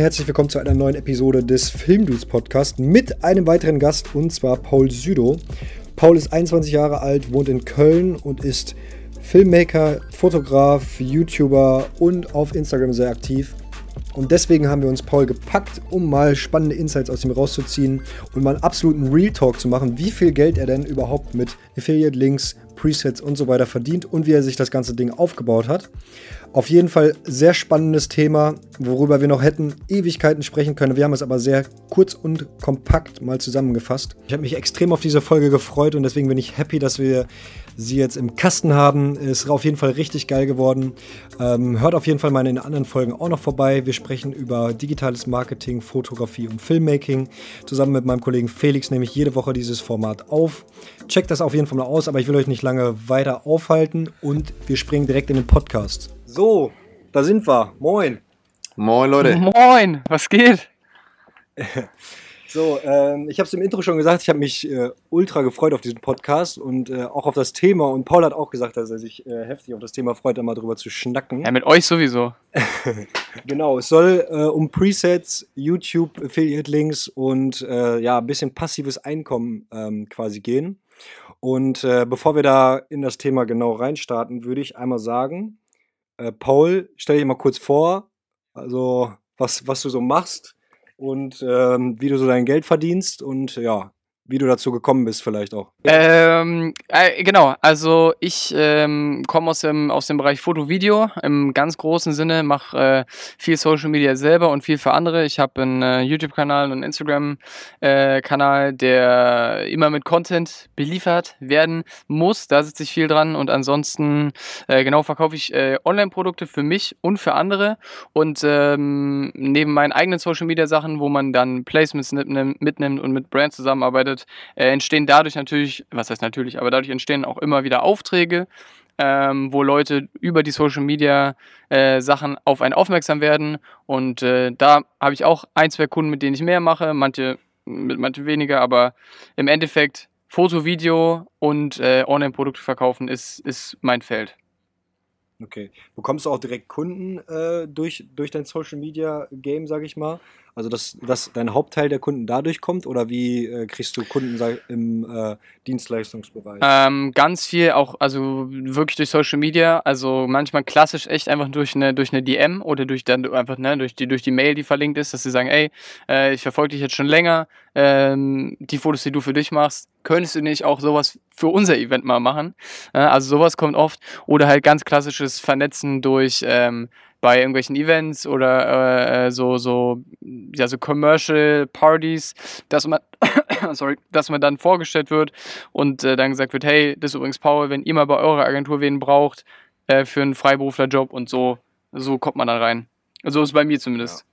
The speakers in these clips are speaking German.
herzlich willkommen zu einer neuen Episode des Filmdudes Podcast mit einem weiteren Gast und zwar Paul Südo. Paul ist 21 Jahre alt, wohnt in Köln und ist Filmmaker, Fotograf, YouTuber und auf Instagram sehr aktiv. Und deswegen haben wir uns Paul gepackt, um mal spannende Insights aus ihm rauszuziehen und mal einen absoluten Real Talk zu machen, wie viel Geld er denn überhaupt mit Affiliate-Links, Presets und so weiter verdient und wie er sich das ganze Ding aufgebaut hat. Auf jeden Fall sehr spannendes Thema, worüber wir noch hätten Ewigkeiten sprechen können. Wir haben es aber sehr kurz und kompakt mal zusammengefasst. Ich habe mich extrem auf diese Folge gefreut und deswegen bin ich happy, dass wir sie jetzt im Kasten haben. Ist auf jeden Fall richtig geil geworden. Ähm, hört auf jeden Fall mal in den anderen Folgen auch noch vorbei. Wir sprechen über digitales Marketing, Fotografie und Filmmaking. Zusammen mit meinem Kollegen Felix nehme ich jede Woche dieses Format auf. Checkt das auf jeden Fall mal aus, aber ich will euch nicht lange weiter aufhalten und wir springen direkt in den Podcast. So, da sind wir. Moin. Moin, Leute. Moin, was geht? so, ähm, ich habe es im Intro schon gesagt, ich habe mich äh, ultra gefreut auf diesen Podcast und äh, auch auf das Thema. Und Paul hat auch gesagt, dass er sich äh, heftig auf das Thema freut, da mal drüber zu schnacken. Ja, mit euch sowieso. genau, es soll äh, um Presets, YouTube, Affiliate-Links und äh, ja, ein bisschen passives Einkommen ähm, quasi gehen. Und äh, bevor wir da in das Thema genau reinstarten, würde ich einmal sagen, Paul, stell dir mal kurz vor, also was, was du so machst und ähm, wie du so dein Geld verdienst und ja, wie du dazu gekommen bist, vielleicht auch. Ähm, äh, genau, also ich ähm, komme aus dem, aus dem Bereich Foto, Video im ganz großen Sinne, mache äh, viel Social Media selber und viel für andere. Ich habe einen äh, YouTube-Kanal und einen Instagram-Kanal, äh, der immer mit Content beliefert werden muss. Da sitze ich viel dran und ansonsten äh, genau verkaufe ich äh, Online-Produkte für mich und für andere und ähm, neben meinen eigenen Social Media Sachen, wo man dann Placements mitnimmt und mit Brands zusammenarbeitet, wird, äh, entstehen dadurch natürlich, was heißt natürlich, aber dadurch entstehen auch immer wieder Aufträge, ähm, wo Leute über die Social Media äh, Sachen auf einen aufmerksam werden. Und äh, da habe ich auch ein, zwei Kunden, mit denen ich mehr mache, manche mit manche weniger, aber im Endeffekt Foto, Video und äh, Online-Produkte verkaufen ist, ist mein Feld. Okay. Bekommst du auch direkt Kunden äh, durch, durch dein Social Media Game, sage ich mal? Also, dass, dass dein Hauptteil der Kunden dadurch kommt oder wie äh, kriegst du Kunden im äh, Dienstleistungsbereich? Ähm, ganz viel auch, also wirklich durch Social Media, also manchmal klassisch echt einfach durch eine, durch eine DM oder durch dann einfach, ne, durch die, durch die Mail, die verlinkt ist, dass sie sagen, ey, äh, ich verfolge dich jetzt schon länger, ähm, die Fotos, die du für dich machst, könntest du nicht auch sowas für unser Event mal machen? Äh, also sowas kommt oft. Oder halt ganz klassisches Vernetzen durch ähm, bei irgendwelchen Events oder äh, so, so, ja, so Commercial Parties, dass man, sorry, dass man dann vorgestellt wird und äh, dann gesagt wird, hey, das ist übrigens Paul, wenn ihr mal bei eurer Agentur wen braucht äh, für einen Freiberuflerjob und so, so kommt man dann rein. So ist es bei mir zumindest. Ja.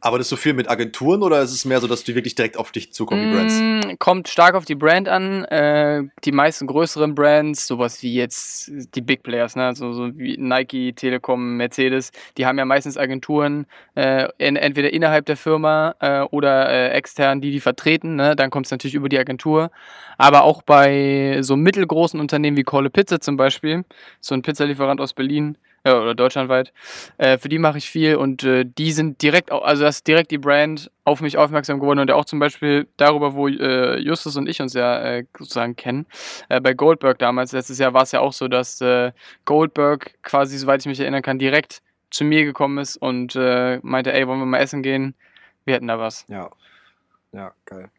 Arbeitest du viel mit Agenturen oder ist es mehr so, dass die wirklich direkt auf dich zukommen, die Brands? Mm, kommt stark auf die Brand an. Äh, die meisten größeren Brands, sowas wie jetzt die Big Players, ne? so, so wie Nike, Telekom, Mercedes, die haben ja meistens Agenturen, äh, in, entweder innerhalb der Firma äh, oder äh, extern, die die vertreten. Ne? Dann kommt es natürlich über die Agentur. Aber auch bei so mittelgroßen Unternehmen wie Call a Pizza zum Beispiel, so ein Pizzalieferant aus Berlin, ja, oder deutschlandweit. Äh, für die mache ich viel und äh, die sind direkt, also das ist direkt die Brand auf mich aufmerksam geworden und auch zum Beispiel darüber, wo äh, Justus und ich uns ja äh, sozusagen kennen. Äh, bei Goldberg damals, letztes Jahr war es ja auch so, dass äh, Goldberg quasi, soweit ich mich erinnern kann, direkt zu mir gekommen ist und meinte, ey, wollen wir mal essen gehen? Wir hätten da was. Ja, ja, geil.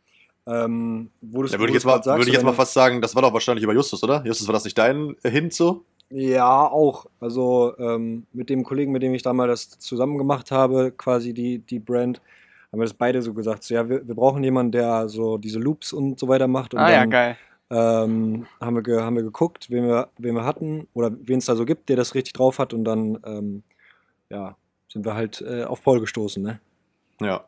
Ähm, da würde ich jetzt, mal, sagst, würd ich jetzt mal fast sagen, das war doch wahrscheinlich über Justus, oder? Justus, war das nicht dein Hint so? Ja, auch. Also ähm, mit dem Kollegen, mit dem ich damals das zusammen gemacht habe, quasi die, die Brand, haben wir das beide so gesagt. So, ja, wir, wir brauchen jemanden, der so diese Loops und so weiter macht. Und ah, dann, ja, geil. Ähm, haben, wir haben wir geguckt, wen wir, wen wir hatten oder wen es da so gibt, der das richtig drauf hat. Und dann, ähm, ja, sind wir halt äh, auf Paul gestoßen, ne? Ja.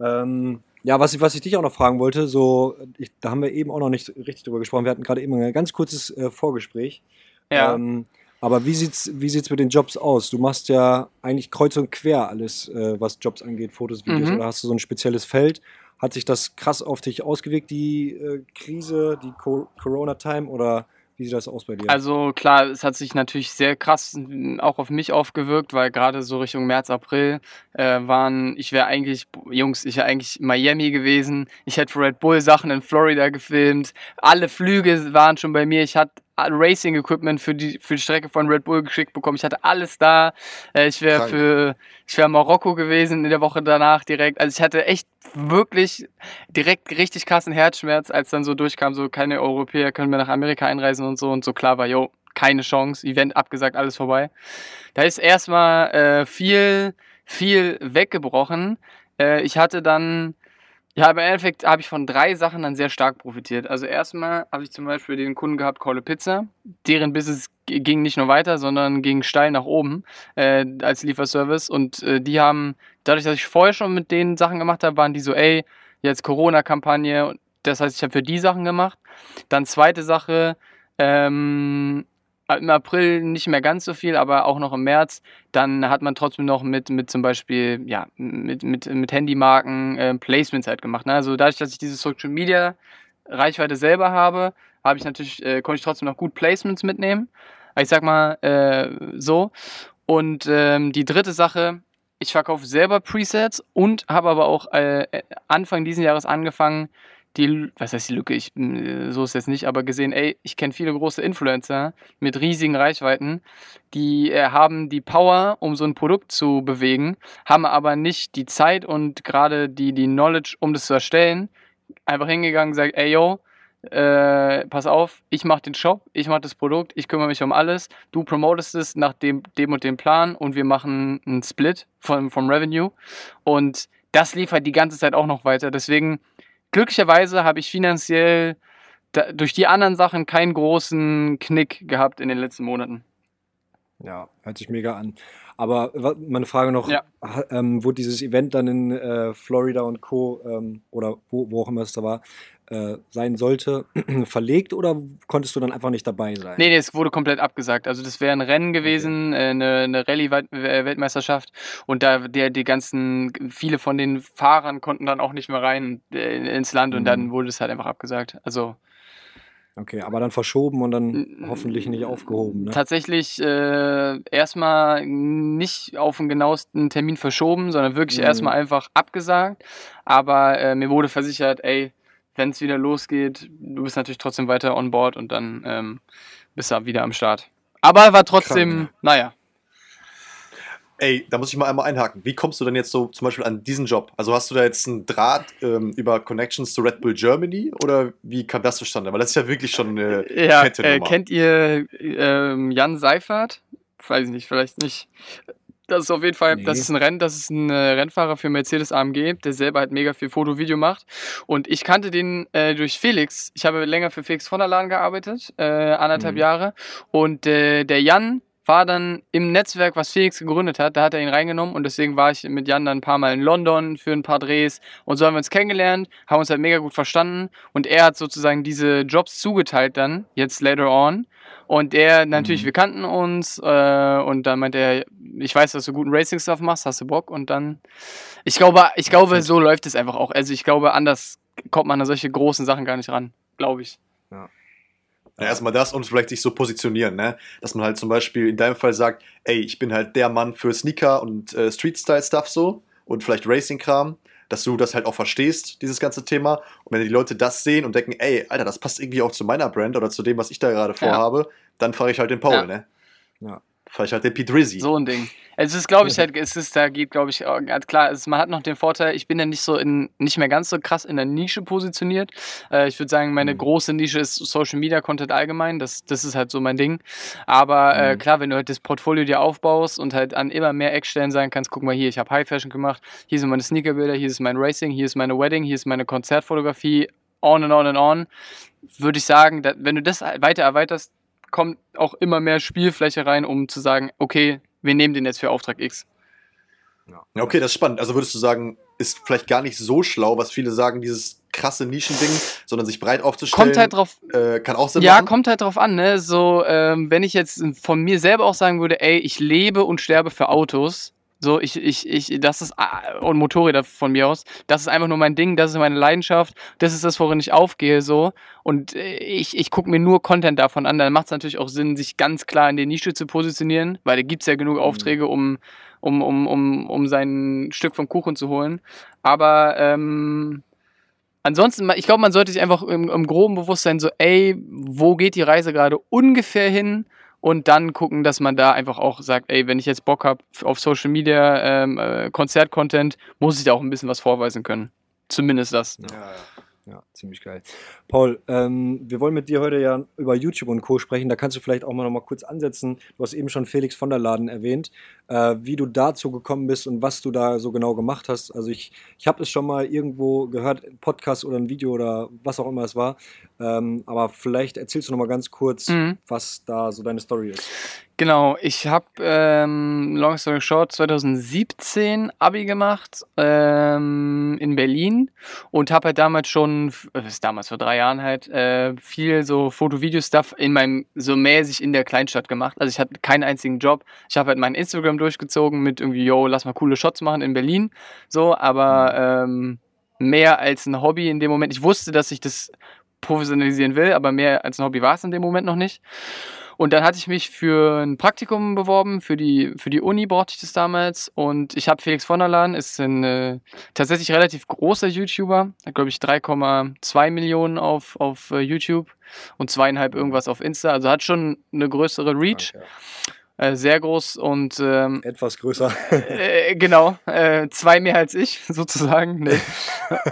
Ähm, ja, was ich, was ich dich auch noch fragen wollte, so, ich, da haben wir eben auch noch nicht richtig drüber gesprochen. Wir hatten gerade eben ein ganz kurzes äh, Vorgespräch. Ja. Ähm, aber wie sieht's, wie sieht's mit den Jobs aus? Du machst ja eigentlich kreuz und quer alles, äh, was Jobs angeht, Fotos, Videos, mhm. oder hast du so ein spezielles Feld? Hat sich das krass auf dich ausgewirkt, die äh, Krise, die Co Corona-Time, oder Wie sieht das aus bei dir? Also klar, es hat sich natürlich sehr krass auch auf mich aufgewirkt, weil gerade so Richtung März, April äh, waren, ich wäre eigentlich, Jungs, ich wäre eigentlich Miami gewesen. Ich hätte Red Bull Sachen in Florida gefilmt. Alle Flüge waren schon bei mir. Ich hatte Racing Equipment für die, für die Strecke von Red Bull geschickt bekommen. Ich hatte alles da. Äh, ich wäre für, ich wäre Marokko gewesen in der Woche danach direkt. Also ich hatte echt wirklich direkt richtig krassen Herzschmerz, als dann so durchkam, so keine Europäer können mehr nach Amerika einreisen und so und so klar war, yo, keine Chance, Event abgesagt, alles vorbei. Da ist erstmal äh, viel, viel weggebrochen. Äh, ich hatte dann ja, im Endeffekt habe ich von drei Sachen dann sehr stark profitiert. Also erstmal habe ich zum Beispiel den Kunden gehabt, Kolle Pizza. Deren Business ging nicht nur weiter, sondern ging steil nach oben äh, als Lieferservice. Und äh, die haben, dadurch, dass ich vorher schon mit denen Sachen gemacht habe, waren die so, ey, jetzt Corona-Kampagne. Das heißt, ich habe für die Sachen gemacht. Dann zweite Sache, ähm, im April nicht mehr ganz so viel, aber auch noch im März, dann hat man trotzdem noch mit, mit zum Beispiel, ja, mit, mit, mit Handymarken äh, Placements halt gemacht. Ne? Also dadurch, dass ich diese Social Media Reichweite selber habe, habe ich natürlich, äh, konnte ich trotzdem noch gut Placements mitnehmen. Ich sag mal äh, so. Und ähm, die dritte Sache, ich verkaufe selber Presets und habe aber auch äh, Anfang dieses Jahres angefangen, die, was heißt die Lücke, ich, so ist jetzt nicht, aber gesehen, ey, ich kenne viele große Influencer mit riesigen Reichweiten, die äh, haben die Power, um so ein Produkt zu bewegen, haben aber nicht die Zeit und gerade die, die Knowledge, um das zu erstellen. Einfach hingegangen, sagt, ey, yo, äh, pass auf, ich mache den Shop, ich mache das Produkt, ich kümmere mich um alles, du promotest es nach dem, dem und dem Plan und wir machen einen Split vom, vom Revenue und das liefert die ganze Zeit auch noch weiter. Deswegen glücklicherweise habe ich finanziell da, durch die anderen Sachen keinen großen Knick gehabt in den letzten Monaten. Ja, hört sich mega an. Aber meine Frage noch, ja. ähm, wurde dieses Event dann in äh, Florida und Co. Ähm, oder wo, wo auch immer es da war, äh, sein sollte, verlegt oder konntest du dann einfach nicht dabei sein? Nee, nee, es wurde komplett abgesagt. Also das wäre ein Rennen gewesen, okay. äh, eine, eine Rallye-Weltmeisterschaft und da der, die ganzen, viele von den Fahrern konnten dann auch nicht mehr rein äh, ins Land mhm. und dann mhm. wurde es halt einfach abgesagt. Also Okay, aber dann verschoben und dann hoffentlich nicht aufgehoben. Ne? Tatsächlich äh, erstmal nicht auf den genauesten Termin verschoben, sondern wirklich mhm. erstmal einfach abgesagt. Aber äh, mir wurde versichert, ey, wenn es wieder losgeht, du bist natürlich trotzdem weiter on board und dann ähm, bist du wieder am Start. Aber war trotzdem, Krank. naja. Ey, da muss ich mal einmal einhaken. Wie kommst du denn jetzt so zum Beispiel an diesen Job? Also hast du da jetzt einen Draht ähm, über Connections zu Red Bull Germany oder wie kam das zustande? Weil das ist ja wirklich schon eine ja, fette äh, Nummer. Kennt ihr ähm, Jan Seifert? Weiß ich nicht, vielleicht nicht. Das ist auf jeden Fall, nee. das ist ein Rennen, das ist ein äh, Rennfahrer für Mercedes AMG, der selber halt mega viel Foto-Video macht. Und ich kannte den äh, durch Felix. Ich habe länger für Felix von der Lahn gearbeitet, äh, anderthalb mhm. Jahre. Und äh, der Jan war dann im Netzwerk, was Felix gegründet hat, da hat er ihn reingenommen und deswegen war ich mit Jan dann ein paar Mal in London für ein paar Drehs und so haben wir uns kennengelernt, haben uns halt mega gut verstanden und er hat sozusagen diese Jobs zugeteilt dann, jetzt later on und er, natürlich, mhm. wir kannten uns äh, und dann meinte er, ich weiß, dass du guten Racing-Stuff machst, hast du Bock? Und dann, ich glaube, ich glaube, so läuft es einfach auch. Also ich glaube, anders kommt man an solche großen Sachen gar nicht ran, glaube ich. Ja. Ja, erstmal das und vielleicht sich so positionieren, ne? Dass man halt zum Beispiel in deinem Fall sagt, ey, ich bin halt der Mann für Sneaker und äh, Street-Style-Stuff so und vielleicht Racing-Kram dass du das halt auch verstehst, dieses ganze Thema. Und wenn die Leute das sehen und denken, ey, Alter, das passt irgendwie auch zu meiner Brand oder zu dem, was ich da gerade vorhabe, ja. dann fahre ich halt den Paul, ja. ne? Ja. Ich halt den Pete Rizzi. So ein Ding. Es ist, glaube ich, halt, es ist, da geht, glaube ich, ganz klar, es, man hat noch den Vorteil, ich bin ja nicht so in, nicht mehr ganz so krass in der Nische positioniert. Äh, ich würde sagen, meine mhm. große Nische ist Social Media Content allgemein. Das, das ist halt so mein Ding. Aber äh, mhm. klar, wenn du halt das Portfolio dir aufbaust und halt an immer mehr Eckstellen sagen kannst, guck mal hier, ich habe High Fashion gemacht, hier sind meine Sneakerbilder, hier ist mein Racing, hier ist meine Wedding, hier ist meine Konzertfotografie, on and on and on, würde ich sagen, dass, wenn du das weiter erweiterst, kommt auch immer mehr Spielfläche rein, um zu sagen, okay, wir nehmen den jetzt für Auftrag X. Ja, okay, das ist spannend. Also würdest du sagen, ist vielleicht gar nicht so schlau, was viele sagen, dieses krasse Nischending, sondern sich breit aufzustellen. Kommt halt drauf. Äh, kann auch Sinn Ja, machen. kommt halt drauf an, ne? So, ähm, wenn ich jetzt von mir selber auch sagen würde, ey, ich lebe und sterbe für Autos, So, ich, ich, ich, das ist, ah, und Motorräder von mir aus, das ist einfach nur mein Ding, das ist meine Leidenschaft, das ist das, worin ich aufgehe, so. Und äh, ich, ich gucke mir nur Content davon an, dann macht es natürlich auch Sinn, sich ganz klar in der Nische zu positionieren, weil da gibt es ja genug Mhm. Aufträge, um, um, um, um, um sein Stück vom Kuchen zu holen. Aber, ähm, Ansonsten, ich glaube, man sollte sich einfach im, im groben Bewusstsein so, ey, wo geht die Reise gerade ungefähr hin? Und dann gucken, dass man da einfach auch sagt, ey, wenn ich jetzt Bock habe auf Social Media, ähm, äh, Konzert-Content, muss ich da auch ein bisschen was vorweisen können. Zumindest das. Ja, ja. Ja, ziemlich geil. Paul, ähm, wir wollen mit dir heute ja über YouTube und Co. sprechen. Da kannst du vielleicht auch mal noch mal kurz ansetzen. Du hast eben schon Felix von der Laden erwähnt, äh, wie du dazu gekommen bist und was du da so genau gemacht hast. Also ich, ich habe es schon mal irgendwo gehört, Podcast oder ein Video oder was auch immer es war. Ähm, aber vielleicht erzählst du noch mal ganz kurz, Mhm. was da so deine Story ist. Genau, ich habe, ähm, long story short, 2017 Abi gemacht ähm, in Berlin und habe halt damals schon, was ist damals vor drei Jahren halt, äh, viel so Foto-Video-Stuff in meinem, so mäßig in der Kleinstadt gemacht. Also ich hatte keinen einzigen Job. Ich habe halt mein Instagram durchgezogen mit irgendwie, yo, lass mal coole Shots machen in Berlin. So, aber ähm, mehr als ein Hobby in dem Moment. Ich wusste, dass ich das professionalisieren will, aber mehr als ein Hobby war es in dem Moment noch nicht. Und dann hatte ich mich für ein Praktikum beworben, für die, für die Uni brauchte ich das damals. Und ich habe Felix von der Laden, ist ein äh, tatsächlich relativ großer YouTuber, hat glaube ich 3,2 Millionen auf, auf äh, YouTube und zweieinhalb irgendwas auf Insta. Also hat schon eine größere Reach, Ja, äh, sehr groß und ähm, etwas größer. äh, genau, äh, zwei mehr als ich, sozusagen. Nee.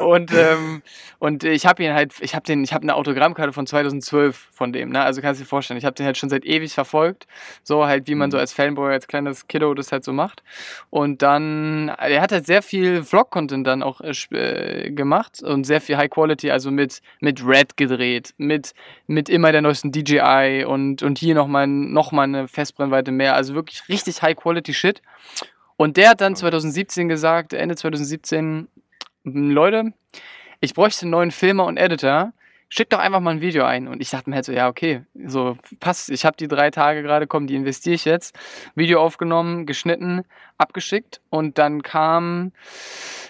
Und, ähm, und ich habe ihn halt, ich habe den, ich habe eine Autogrammkarte von 2012 von dem, ne? Also kannst du dir vorstellen, ich habe den halt schon seit ewig verfolgt. So halt, wie man so als Fanboy, als kleines Kiddo das halt so macht. Und dann, er hat halt sehr viel Vlog-Content dann auch äh, äh, gemacht und sehr viel High Quality, also mit, mit Red gedreht, mit, mit immer der neuesten DJI und, und hier nochmal noch mal eine Festbrennweite mehr. Also wirklich richtig High Quality Shit. Und der hat dann 2017 gesagt, Ende 2017, "M, Leute, ich bräuchte einen neuen Filmer und Editor. Schickt doch einfach mal ein Video ein. Und ich dachte mir halt so, ja, okay, so passt. Ich habe die drei Tage gerade, komm, die investiere ich jetzt. Video aufgenommen, geschnitten, abgeschickt. Und dann kam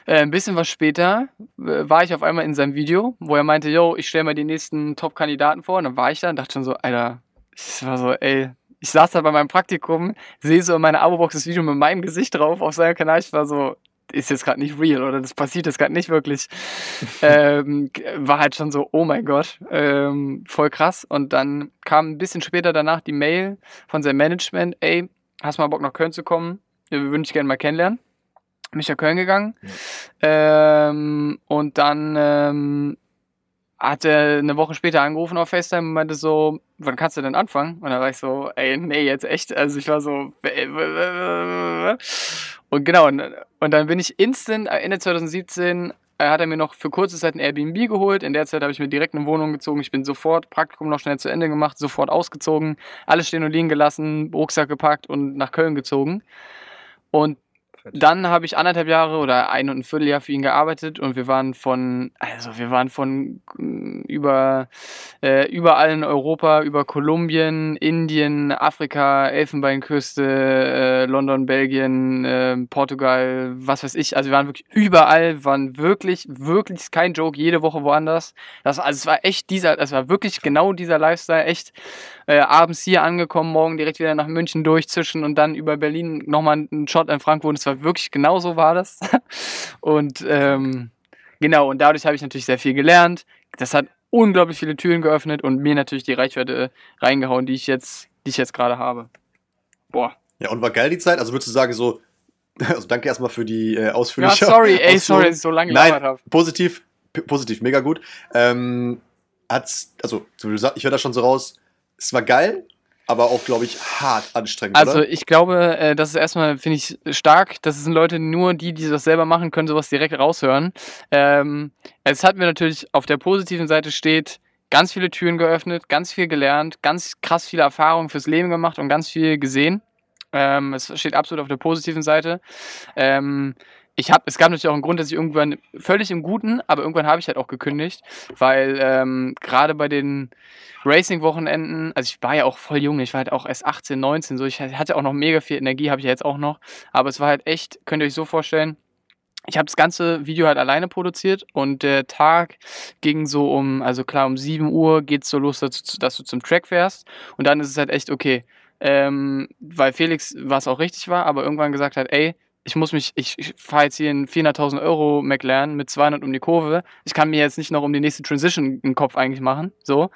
äh, ein bisschen was später, äh, war ich auf einmal in seinem Video, wo er meinte, yo, ich stelle mal die nächsten Top-Kandidaten vor. Und dann war ich da und dachte schon so, Alter, ich war so, ey, ich saß da bei meinem Praktikum, sehe so in meiner Abo-Box das Video mit meinem Gesicht drauf auf seinem Kanal. Ich war so, ist jetzt gerade nicht real oder das passiert jetzt gerade nicht wirklich. ähm, war halt schon so, oh mein Gott, ähm, voll krass. Und dann kam ein bisschen später danach die Mail von seinem Management, ey, hast mal Bock nach Köln zu kommen? Wir würden dich gerne mal kennenlernen. Bin ich nach Köln gegangen. Ähm, und dann ähm, hat er eine Woche später angerufen auf FaceTime und meinte so, wann kannst du denn anfangen? Und dann war ich so, ey, nee, jetzt echt. Also ich war so, und genau, und, und dann bin ich instant, äh, Ende 2017, äh, hat er mir noch für kurze Zeit ein Airbnb geholt. In der Zeit habe ich mir direkt eine Wohnung gezogen. Ich bin sofort, Praktikum noch schnell zu Ende gemacht, sofort ausgezogen, alles stehen und liegen gelassen, Rucksack gepackt und nach Köln gezogen. Und dann habe ich anderthalb Jahre oder ein und ein Vierteljahr für ihn gearbeitet und wir waren von, also wir waren von mm, über äh, überall in Europa, über Kolumbien, Indien, Afrika, Elfenbeinküste, äh, London, Belgien, äh, Portugal, was weiß ich. Also wir waren wirklich überall, waren wirklich, wirklich kein Joke, jede Woche woanders. Das, also es war echt dieser, es war wirklich genau dieser Lifestyle, echt äh, abends hier angekommen, morgen direkt wieder nach München durchzischen und dann über Berlin nochmal einen Shot in Frankfurt. Es war wirklich genau so war das. und ähm, genau, und dadurch habe ich natürlich sehr viel gelernt. Das hat unglaublich viele Türen geöffnet und mir natürlich die Reichweite reingehauen, die ich jetzt, die ich jetzt gerade habe. Boah. Ja, und war geil die Zeit? Also würdest du sagen, so, also danke erstmal für die äh, Ja, ausführliche sorry, ey, sorry, dass ich so lange Nein, habe. positiv, positiv, mega gut. Ähm, hat's, also, ich höre da schon so raus, es war geil, aber auch, glaube ich, hart anstrengend, Also oder? ich glaube, äh, das ist erstmal, finde ich, stark. Das sind Leute, nur die, die das selber machen, können sowas direkt raushören. Ähm, es hat mir natürlich auf der positiven Seite steht, ganz viele Türen geöffnet, ganz viel gelernt, ganz krass viele Erfahrungen fürs Leben gemacht und ganz viel gesehen. Ähm, es steht absolut auf der positiven Seite. Ähm, ich habe, es gab natürlich auch einen Grund, dass ich irgendwann völlig im Guten, aber irgendwann habe ich halt auch gekündigt, weil ähm, gerade bei den Racing-Wochenenden, also ich war ja auch voll jung, ich war halt auch erst 18, 19, so ich hatte auch noch mega viel Energie, habe ich ja jetzt auch noch, aber es war halt echt, könnt ihr euch so vorstellen, ich habe das ganze Video halt alleine produziert und der Tag ging so um, also klar, um 7 Uhr geht es so los, dass du, dass du zum Track fährst und dann ist es halt echt okay. Ähm, weil Felix, was auch richtig war, aber irgendwann gesagt hat, ey, ich muss mich, ich, ich fahre jetzt hier einen 400.000 Euro McLaren mit 200 um die Kurve. Ich kann mir jetzt nicht noch um die nächste Transition im Kopf eigentlich machen. So.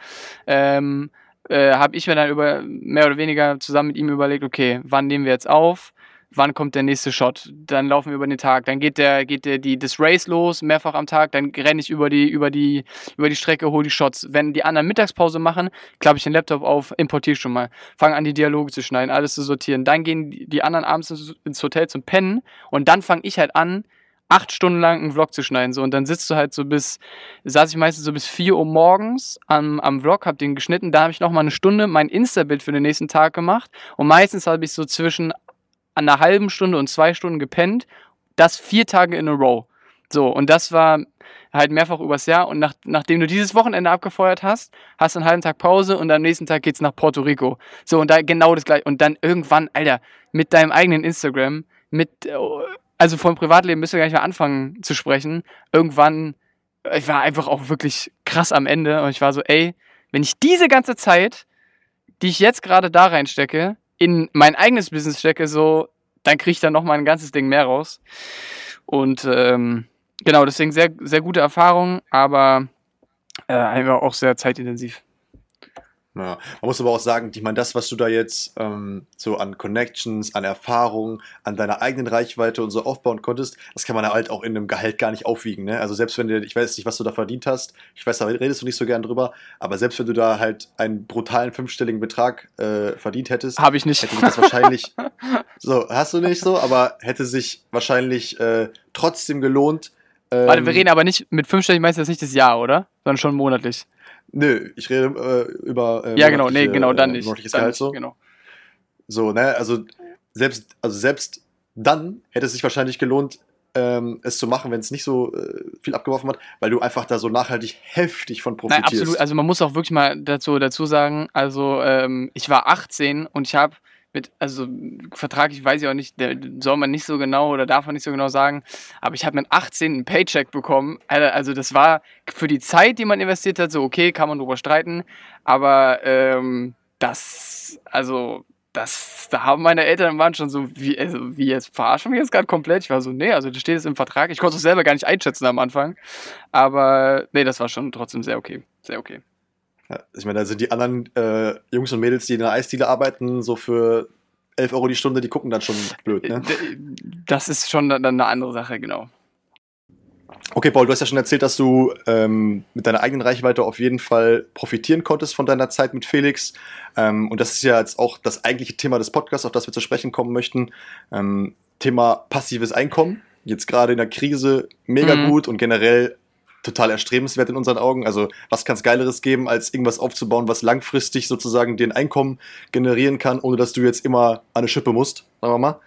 Ähm, äh, habe ich mir dann über mehr oder weniger zusammen mit ihm überlegt, okay, wann nehmen wir jetzt auf? Wann kommt der nächste Shot, dann laufen wir über den Tag, dann geht der, geht der, die, das Race los, mehrfach am Tag, dann renne ich über die, über die, über die Strecke, hole die Shots. Wenn die anderen Mittagspause machen, klappe ich den Laptop auf, importiere schon mal, fange an, die Dialoge zu schneiden, alles zu sortieren. Dann gehen die anderen abends ins Hotel zum Pennen und dann fange ich halt an, acht Stunden lang einen Vlog zu schneiden. So, und dann sitzt du halt so bis, saß ich meistens so bis 4 Uhr morgens am, am Vlog, hab den geschnitten, da habe ich nochmal eine Stunde mein Insta-Bild für den nächsten Tag gemacht. Und meistens habe ich so zwischen an einer halben Stunde und zwei Stunden gepennt. Das vier Tage in a row. So, und das war halt mehrfach übers Jahr. Und nach, nachdem du dieses Wochenende abgefeuert hast, hast du einen halben Tag Pause und am nächsten Tag geht's nach Puerto Rico. So, und da genau das gleiche. Und dann irgendwann, Alter, mit deinem eigenen Instagram, mit, also vom Privatleben müssen wir gar nicht mehr anfangen zu sprechen. Irgendwann, ich war einfach auch wirklich krass am Ende und ich war so, ey, wenn ich diese ganze Zeit, die ich jetzt gerade da reinstecke, in mein eigenes Business stecke, so, dann kriege ich da nochmal ein ganzes Ding mehr raus. Und ähm, genau, deswegen sehr, sehr gute Erfahrung, aber äh, auch sehr zeitintensiv. Ja. Man muss aber auch sagen, ich meine, das, was du da jetzt ähm, so an Connections, an Erfahrung, an deiner eigenen Reichweite und so aufbauen konntest, das kann man halt auch in einem Gehalt gar nicht aufwiegen. Ne? Also selbst wenn du, ich weiß nicht, was du da verdient hast, ich weiß, da redest du nicht so gern drüber, aber selbst wenn du da halt einen brutalen fünfstelligen Betrag äh, verdient hättest, habe ich nicht. Hätte sich das wahrscheinlich, so, hast du nicht so, aber hätte sich wahrscheinlich äh, trotzdem gelohnt. Ähm, Warte, wir reden aber nicht, mit fünfstellig meinst du das nicht das Jahr, oder? Sondern schon monatlich. Nö, ich rede äh, über. Äh, ja, genau, nee, genau, dann nicht. Monatliches Gehalt so. Genau. So, ne, also selbst, also selbst dann hätte es sich wahrscheinlich gelohnt, ähm, es zu machen, wenn es nicht so äh, viel abgeworfen hat, weil du einfach da so nachhaltig heftig von profitierst. Nein, absolut. Also man muss auch wirklich mal dazu, dazu sagen, also ähm, ich war 18 und ich habe mit, also vertraglich weiß ich auch nicht, der, soll man nicht so genau oder darf man nicht so genau sagen, aber ich habe mit 18 einen Paycheck bekommen. Also das war für die Zeit, die man investiert hat, so okay, kann man drüber streiten, aber ähm, das, also das, da haben meine Eltern waren schon so, wie, also, wie jetzt verarschen wir jetzt gerade komplett? Ich war so, nee, also das steht jetzt im Vertrag. Ich konnte es selber gar nicht einschätzen am Anfang, aber nee, das war schon trotzdem sehr okay, sehr okay. Ich meine, da sind die anderen äh, Jungs und Mädels, die in der Eisdiele arbeiten, so für 11 Euro die Stunde, die gucken dann schon blöd, ne? Das ist schon dann eine andere Sache, genau. Okay, Paul, du hast ja schon erzählt, dass du ähm, mit deiner eigenen Reichweite auf jeden Fall profitieren konntest von deiner Zeit mit Felix. Ähm, und das ist ja jetzt auch das eigentliche Thema des Podcasts, auf das wir zu sprechen kommen möchten. Ähm, Thema passives Einkommen. Jetzt gerade in der Krise mega mhm. gut und generell total erstrebenswert in unseren Augen. Also was kann es Geileres geben, als irgendwas aufzubauen, was langfristig sozusagen den Einkommen generieren kann, ohne dass du jetzt immer an eine Schippe musst, sagen wir mal.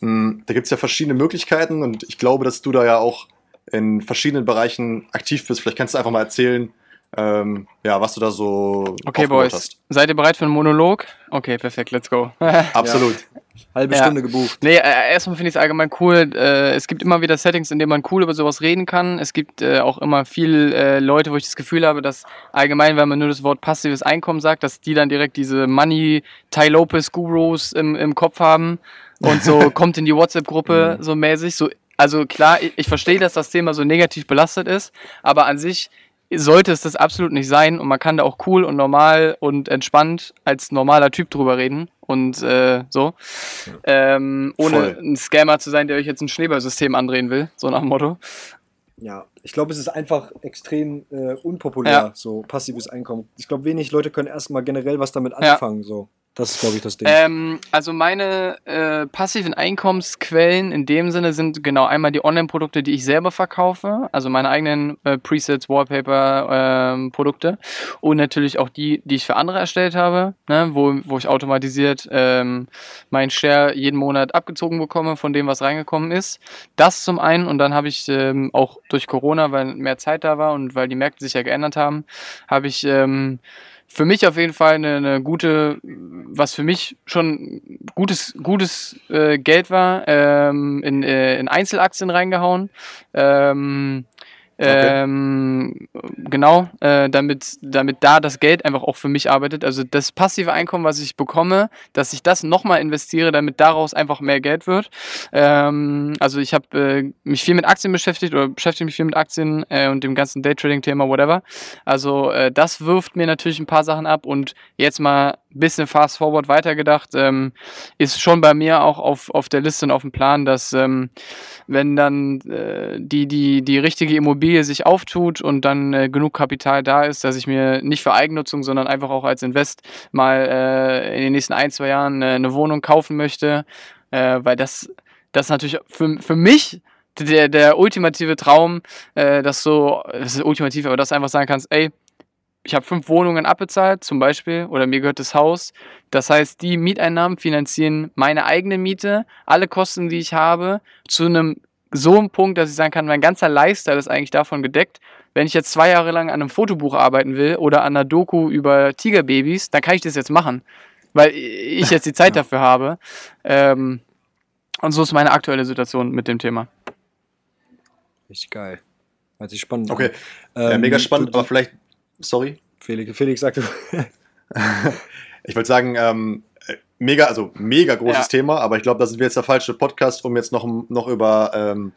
Mm, da gibt es ja verschiedene Möglichkeiten und ich glaube, dass du da ja auch in verschiedenen Bereichen aktiv bist. Vielleicht kannst du einfach mal erzählen, ähm, ja, was du da so Okay, Boys, hast. seid ihr bereit für einen Monolog? Okay, perfekt, let's go. Absolut. Ja. Halbe ja. Stunde gebucht. Nee, äh, erstmal finde ich es allgemein cool. Äh, es gibt immer wieder Settings, in denen man cool über sowas reden kann. Es gibt äh, auch immer viel äh, Leute, wo ich das Gefühl habe, dass allgemein, wenn man nur das Wort passives Einkommen sagt, dass die dann direkt diese Money Ty Lopez Gurus im, im Kopf haben und so kommt in die WhatsApp-Gruppe mhm. so mäßig. So, also klar, ich, ich verstehe, dass das Thema so negativ belastet ist, aber an sich sollte es das absolut nicht sein und man kann da auch cool und normal und entspannt als normaler Typ drüber reden und äh, so. Ähm, ohne Voll. ein Scammer zu sein, der euch jetzt ein Schneeballsystem andrehen will, so nach dem Motto. Ja, ich glaube, es ist einfach extrem äh, unpopulär, ja. so passives Einkommen. Ich glaube, wenig Leute können erstmal generell was damit anfangen. Ja. So. Das ist, glaube ich, das Ding. Ähm, also meine äh, passiven Einkommensquellen in dem Sinne sind genau einmal die Online-Produkte, die ich selber verkaufe, also meine eigenen äh, Presets, Wallpaper-Produkte und natürlich auch die, die ich für andere erstellt habe, ne, wo, wo ich automatisiert ähm, meinen Share jeden Monat abgezogen bekomme von dem, was reingekommen ist. Das zum einen und dann habe ich ähm, auch durch Corona, weil mehr Zeit da war und weil die Märkte sich ja geändert haben, habe ich ähm, für mich auf jeden Fall eine, eine gute, was für mich schon gutes, gutes äh, Geld war, ähm, in, äh, in Einzelaktien reingehauen. Ähm, Okay. ähm, genau, äh, damit, damit da das Geld einfach auch für mich arbeitet. Also das passive Einkommen, was ich bekomme, dass ich das nochmal investiere, damit daraus einfach mehr Geld wird. Ähm, also ich habe äh, mich viel mit Aktien beschäftigt oder beschäftige mich viel mit Aktien äh, und dem ganzen Daytrading-Thema, whatever. Also äh, das wirft mir natürlich ein paar Sachen ab und jetzt mal ein bisschen fast forward weitergedacht, ähm, ist schon bei mir auch auf, auf der Liste und auf dem Plan, dass ähm, wenn dann äh, die, die, die richtige Immobilie sich auftut und dann äh, genug Kapital da ist, dass ich mir nicht für Eigennutzung, sondern einfach auch als Invest mal äh, in den nächsten ein, zwei Jahren äh, eine Wohnung kaufen möchte, äh, weil das, das natürlich für, für mich der, der ultimative Traum, äh, dass so, das ist ultimativ, aber dass du einfach sagen kannst, ey, ich habe fünf Wohnungen abbezahlt, zum Beispiel, oder mir gehört das Haus. Das heißt, die Mieteinnahmen finanzieren meine eigene Miete, alle Kosten, die ich habe, zu einem so einem Punkt, dass ich sagen kann, mein ganzer Lifestyle ist eigentlich davon gedeckt. Wenn ich jetzt zwei Jahre lang an einem Fotobuch arbeiten will oder an einer Doku über Tigerbabys, dann kann ich das jetzt machen, weil ich jetzt die Zeit dafür habe. Ähm, und so ist meine aktuelle Situation mit dem Thema. Richtig geil. Hört sich spannend Okay, an. ja, Ähm, mega spannend, du- aber vielleicht, sorry, Felix, Felix sagte, ich wollte sagen, ähm, äh, mega, also mega großes Ja. Thema, aber ich glaube, da sind wir jetzt der falsche Podcast, um jetzt noch, noch über, ähm,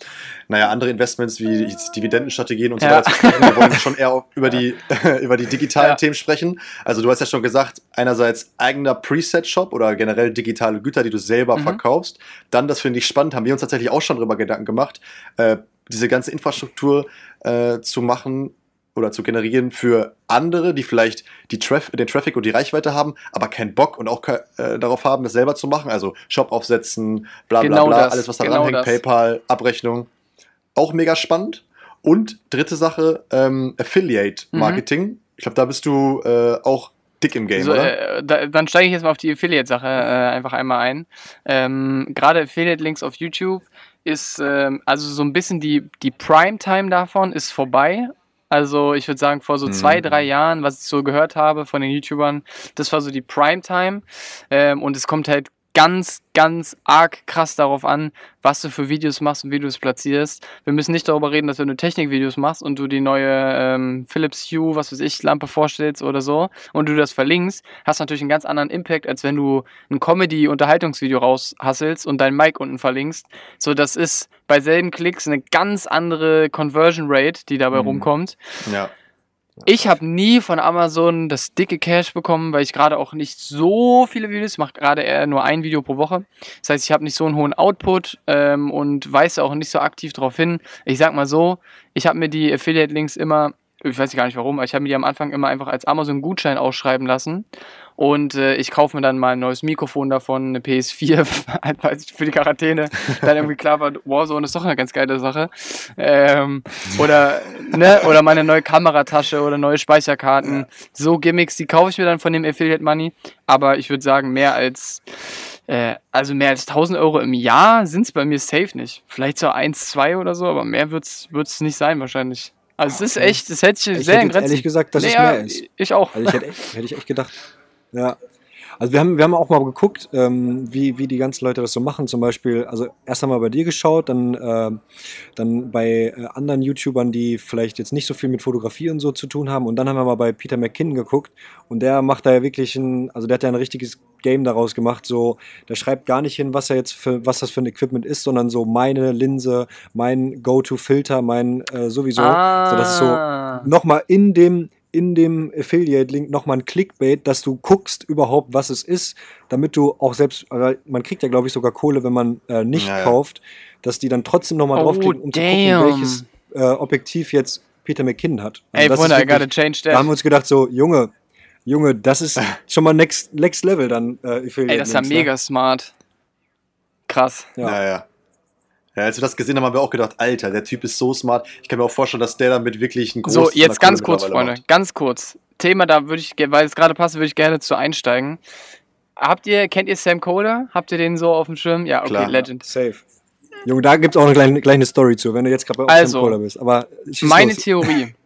naja, andere Investments wie Dividendenstrategien und so Ja. weiter zu sprechen. Wir wollen schon eher über die, über die digitalen Ja. Themen sprechen. Also du hast ja schon gesagt, einerseits eigener Preset-Shop oder generell digitale Güter, die du selber Mhm. verkaufst. Dann, das finde ich spannend, haben wir uns tatsächlich auch schon drüber Gedanken gemacht, äh, diese ganze Infrastruktur äh, zu machen oder zu generieren für andere, die vielleicht die Traf den Traffic und die Reichweite haben, aber keinen Bock und auch äh, darauf haben, das selber zu machen. Also Shop aufsetzen, bla bla Genau bla, das, alles was da genau dran hängt, das. PayPal, Abrechnung. Auch mega spannend. Und dritte Sache, ähm, Affiliate-Marketing. Ich glaube, da bist du äh, auch dick im Game, Mhm. So, oder? äh, da, dann steige ich jetzt mal auf die Affiliate-Sache äh, einfach einmal ein. Ähm, Gerade Affiliate-Links auf YouTube ist, ähm, also so ein bisschen die, die Primetime davon ist vorbei. Also ich würde sagen, vor so zwei, Mhm. drei Jahren, was ich so gehört habe von den YouTubern, das war so die Primetime. Ähm, und es kommt halt ganz, ganz arg krass darauf an, was du für Videos machst und wie du es platzierst. Wir müssen nicht darüber reden, dass wenn du Technikvideos machst und du die neue ähm, Philips Hue, was weiß ich, Lampe vorstellst oder so und du das verlinkst, hast du natürlich einen ganz anderen Impact, als wenn du ein Comedy-Unterhaltungsvideo raushasselst und dein Mic unten verlinkst. So, das ist bei selben Klicks eine ganz andere Conversion Rate, die dabei Mhm. rumkommt. Ja. Ich habe nie von Amazon das dicke Cash bekommen, weil ich gerade auch nicht so viele Videos mache, gerade eher nur ein Video pro Woche. Das heißt, ich habe nicht so einen hohen Output ähm, und weise auch nicht so aktiv darauf hin. Ich sag mal so, ich habe mir die Affiliate-Links immer, ich weiß gar nicht warum, aber ich habe mir die am Anfang immer einfach als Amazon-Gutschein ausschreiben lassen. Und äh, ich kaufe mir dann mal ein neues Mikrofon davon, eine PS4, halt, ich, für die Quarantäne. Dann irgendwie klar war, Warzone ist doch eine ganz geile Sache. Ähm, oder, ne, oder meine neue Kameratasche oder neue Speicherkarten. So Gimmicks, die kaufe ich mir dann von dem Affiliate Money. Aber ich würde sagen, mehr als, äh, also mehr als 1000 Euro im Jahr sind es bei mir safe nicht. Vielleicht so 1, 2 oder so, aber mehr wird es nicht sein wahrscheinlich. Also es ist echt, es hält sich ich sehr hätte ehrlich gesagt, dass es ja, mehr ist. Ich auch. Also ich hätte, echt- hätte ich echt gedacht. Ja. Also wir haben, wir haben auch mal geguckt, ähm, wie, wie die ganzen Leute das so machen. Zum Beispiel, also erst einmal bei dir geschaut, dann, äh, dann bei äh, anderen YouTubern, die vielleicht jetzt nicht so viel mit Fotografie und so zu tun haben. Und dann haben wir mal bei Peter McKinnon geguckt. Und der macht da ja wirklich ein, also der hat ja ein richtiges Game daraus gemacht. So, der schreibt gar nicht hin, was er jetzt für, was das für ein Equipment ist, sondern so meine Linse, mein Go-To-Filter, mein äh, sowieso. So, das ist so Ah. nochmal in dem, in dem Affiliate-Link nochmal ein Clickbait, dass du guckst überhaupt, was es ist, damit du auch selbst, weil man kriegt ja, glaube ich, sogar Kohle, wenn man äh, nicht Ja, ja. kauft, dass die dann trotzdem nochmal Oh, draufklicken, um damn. zu gucken, welches äh, Objektiv jetzt Peter McKinnon hat. Also Ey, das Freunde, ist I gotta wirklich, change da haben that. wir uns gedacht, so, Junge, Junge, das ist schon mal next, next level dann. Äh, Ey, das ist ja ne? mega smart. Krass. Ja. Ja, ja. Als wir das gesehen haben, haben wir auch gedacht, Alter, der Typ ist so smart. Ich kann mir auch vorstellen, dass der damit wirklich ein großes So, jetzt ganz kurz, Freunde. Ganz kurz. Thema, da würde ich, weil es gerade passt, würde ich gerne zu einsteigen. Habt ihr, kennt ihr Sam Kohler? Habt ihr den so auf dem Schirm? Ja, okay, Klar. Legend. Safe. Junge, da gibt es auch eine kleine, kleine Story zu, wenn du jetzt gerade bei Also, Cola bist. Aber Meine los. Theorie.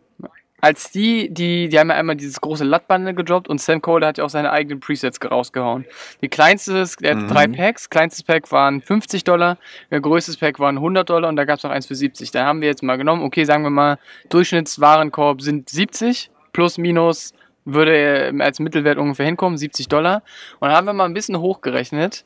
Als die, die, die haben ja einmal dieses große LUT-Bundle gedroppt und Sam Kohler hat ja auch seine eigenen Presets rausgehauen. Die kleinste, ist- der hat Mhm. drei Packs, kleinstes Pack waren 50 Dollar, der größtes Pack waren 100 Dollar und da gab es noch eins für 70. Da haben wir jetzt mal genommen, okay, sagen wir mal, Durchschnittswarenkorb sind 70, plus minus würde er als Mittelwert ungefähr hinkommen, 70 Dollar. Und dann haben wir mal ein bisschen hochgerechnet.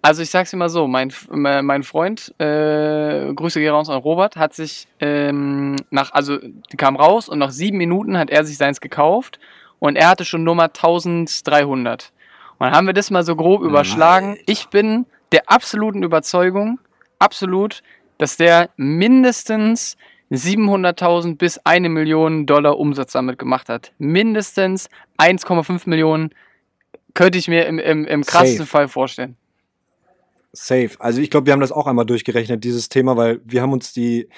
Also ich sag's mal so, mein, äh, mein Freund, äh, Grüße gehen raus an Robert, hat sich ähm, nach, also kam raus und nach sieben Minuten hat er sich seins gekauft und er hatte schon Nummer 1300. Und dann haben wir das mal so grob überschlagen. Ich bin der absoluten Überzeugung, absolut, dass der mindestens 700.000 bis eine Million Dollar Umsatz damit gemacht hat. Mindestens 1,5 Millionen könnte ich mir im, im, im krassesten Safe. Fall vorstellen. Safe. Also ich glaube, wir haben das auch einmal durchgerechnet, dieses Thema, weil wir haben uns die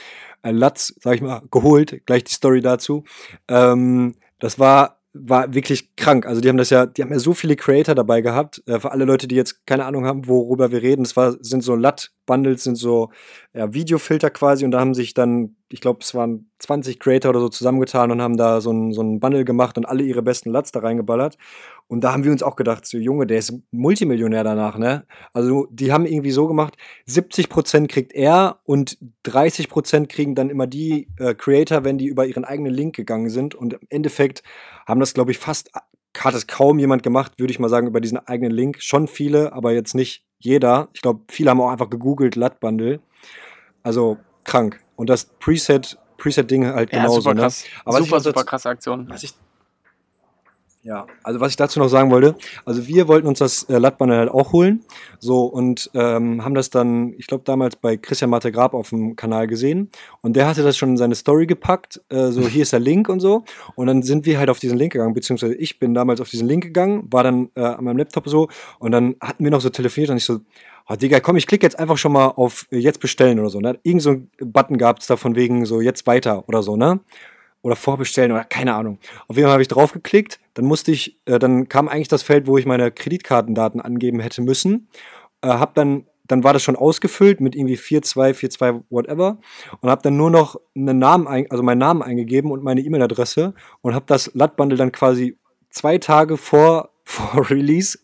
äh, Latz, sag ich mal, geholt. Gleich die Story dazu. Ähm, das war war wirklich krank. Also die haben das ja, die haben ja so viele Creator dabei gehabt. Äh, für alle Leute, die jetzt keine Ahnung haben, worüber wir reden, war, sind so LUT-Bundles, sind so ja, Videofilter quasi und da haben sich dann, ich glaube, es waren 20 Creator oder so zusammengetan und haben da so ein, so ein Bundle gemacht und alle ihre besten LUTs da reingeballert. Und da haben wir uns auch gedacht, so Junge, der ist Multimillionär danach, ne? Also die haben irgendwie so gemacht, 70% kriegt er und 30% kriegen dann immer die äh, Creator, wenn die über ihren eigenen Link gegangen sind. Und im Endeffekt haben das, glaube ich, fast, hat es kaum jemand gemacht, würde ich mal sagen, über diesen eigenen Link. Schon viele, aber jetzt nicht jeder. Ich glaube, viele haben auch einfach gegoogelt, LUT-Bundle. Also krank. Und das Preset, Preset-Ding halt Ja, genauso, super ne? krass. Aber was ich super, super krasse Aktion. Was ich ja, also was ich dazu noch sagen wollte, also wir wollten uns das äh, Lattbandel halt auch holen, so und ähm, haben das dann, ich glaube damals bei Christian Marte Grab auf dem Kanal gesehen und der hatte das schon in seine Story gepackt, äh, so hier ist der Link und so und dann sind wir halt auf diesen Link gegangen, beziehungsweise ich bin damals auf diesen Link gegangen, war dann äh, an meinem Laptop so und dann hatten wir noch so telefoniert und ich so, oh Digga, komm, ich klicke jetzt einfach schon mal auf äh, jetzt bestellen oder so, ne? Irgend so ein Button gab es da von wegen so jetzt weiter oder so, ne? Oder vorbestellen oder keine Ahnung. Auf jeden Fall habe ich drauf geklickt, dann musste ich, äh, dann kam eigentlich das Feld, wo ich meine Kreditkartendaten angeben hätte müssen. Äh, hab dann, dann war das schon ausgefüllt mit irgendwie 42, 42, whatever und habe dann nur noch einen Namen, ein, also meinen Namen eingegeben und meine E-Mail-Adresse und habe das LUT-Bundle dann quasi zwei Tage vor, vor Release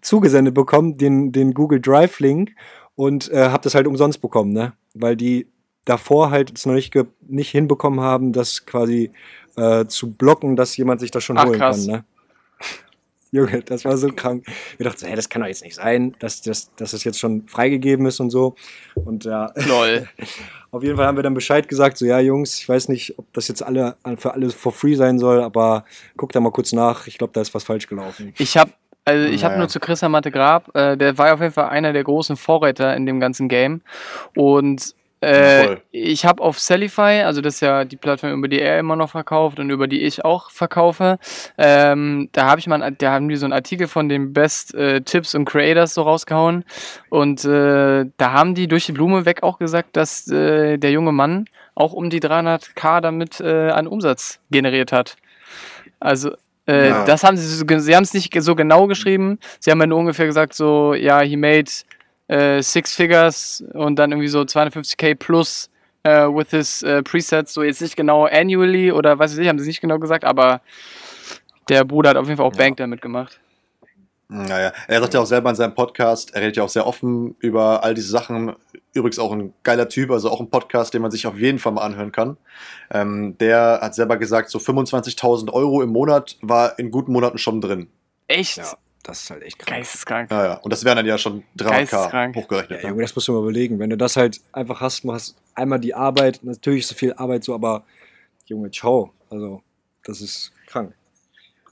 zugesendet bekommen, den, den Google Drive-Link und äh, habe das halt umsonst bekommen, ne? Weil die davor halt es noch nicht, ge- nicht hinbekommen haben, das quasi äh, zu blocken, dass jemand sich das schon Ach, holen krass. kann. Ne? Junge, das war so krank. Wir dachten, so, hey, das kann doch jetzt nicht sein, dass, dass, dass das jetzt schon freigegeben ist und so. Und ja, Lol. auf jeden Fall haben wir dann Bescheid gesagt, so ja, Jungs, ich weiß nicht, ob das jetzt alle für alle for free sein soll, aber guckt da mal kurz nach. Ich glaube, da ist was falsch gelaufen. Ich habe also ich habe Naja. nur zu Christian Matte Grab, äh, der war auf jeden Fall einer der großen Vorreiter in dem ganzen Game. Und äh, ich habe auf Salify, also das ist ja die Plattform, über die er immer noch verkauft und über die ich auch verkaufe, ähm, da habe ich mal, einen- da haben die so einen Artikel von den Best äh, Tips und Creators so rausgehauen. Und äh, da haben die durch die Blume weg auch gesagt, dass äh, der junge Mann auch um die 300k damit äh, an Umsatz generiert hat. Also äh, Ja. das haben sie so, sie haben es nicht so genau geschrieben. Sie haben ja nur ungefähr gesagt so, ja, he made äh, six figures und dann irgendwie so 250k plus äh, with his äh, presets. So jetzt nicht genau annually oder weiß ich, haben sie nicht genau gesagt, aber der Bruder hat auf jeden Fall auch Ja. Bank damit gemacht. Naja, er sagt ja auch selber in seinem Podcast, er redet ja auch sehr offen über all diese Sachen. Übrigens auch ein geiler Typ, also auch ein Podcast, den man sich auf jeden Fall mal anhören kann. Ähm, der hat selber gesagt, so 25.000 Euro im Monat war in guten Monaten schon drin. Echt? Ja, das ist halt echt krass. Geisteskrank. Ja, ja. Und das wären dann ja schon 300k Geisteskrank. hochgerechnet. Ja, ne? Junge, das musst du mal überlegen. Wenn du das halt einfach hast, du hast einmal die Arbeit, natürlich ist so viel Arbeit so, aber Junge, ciao. Also, das ist krank.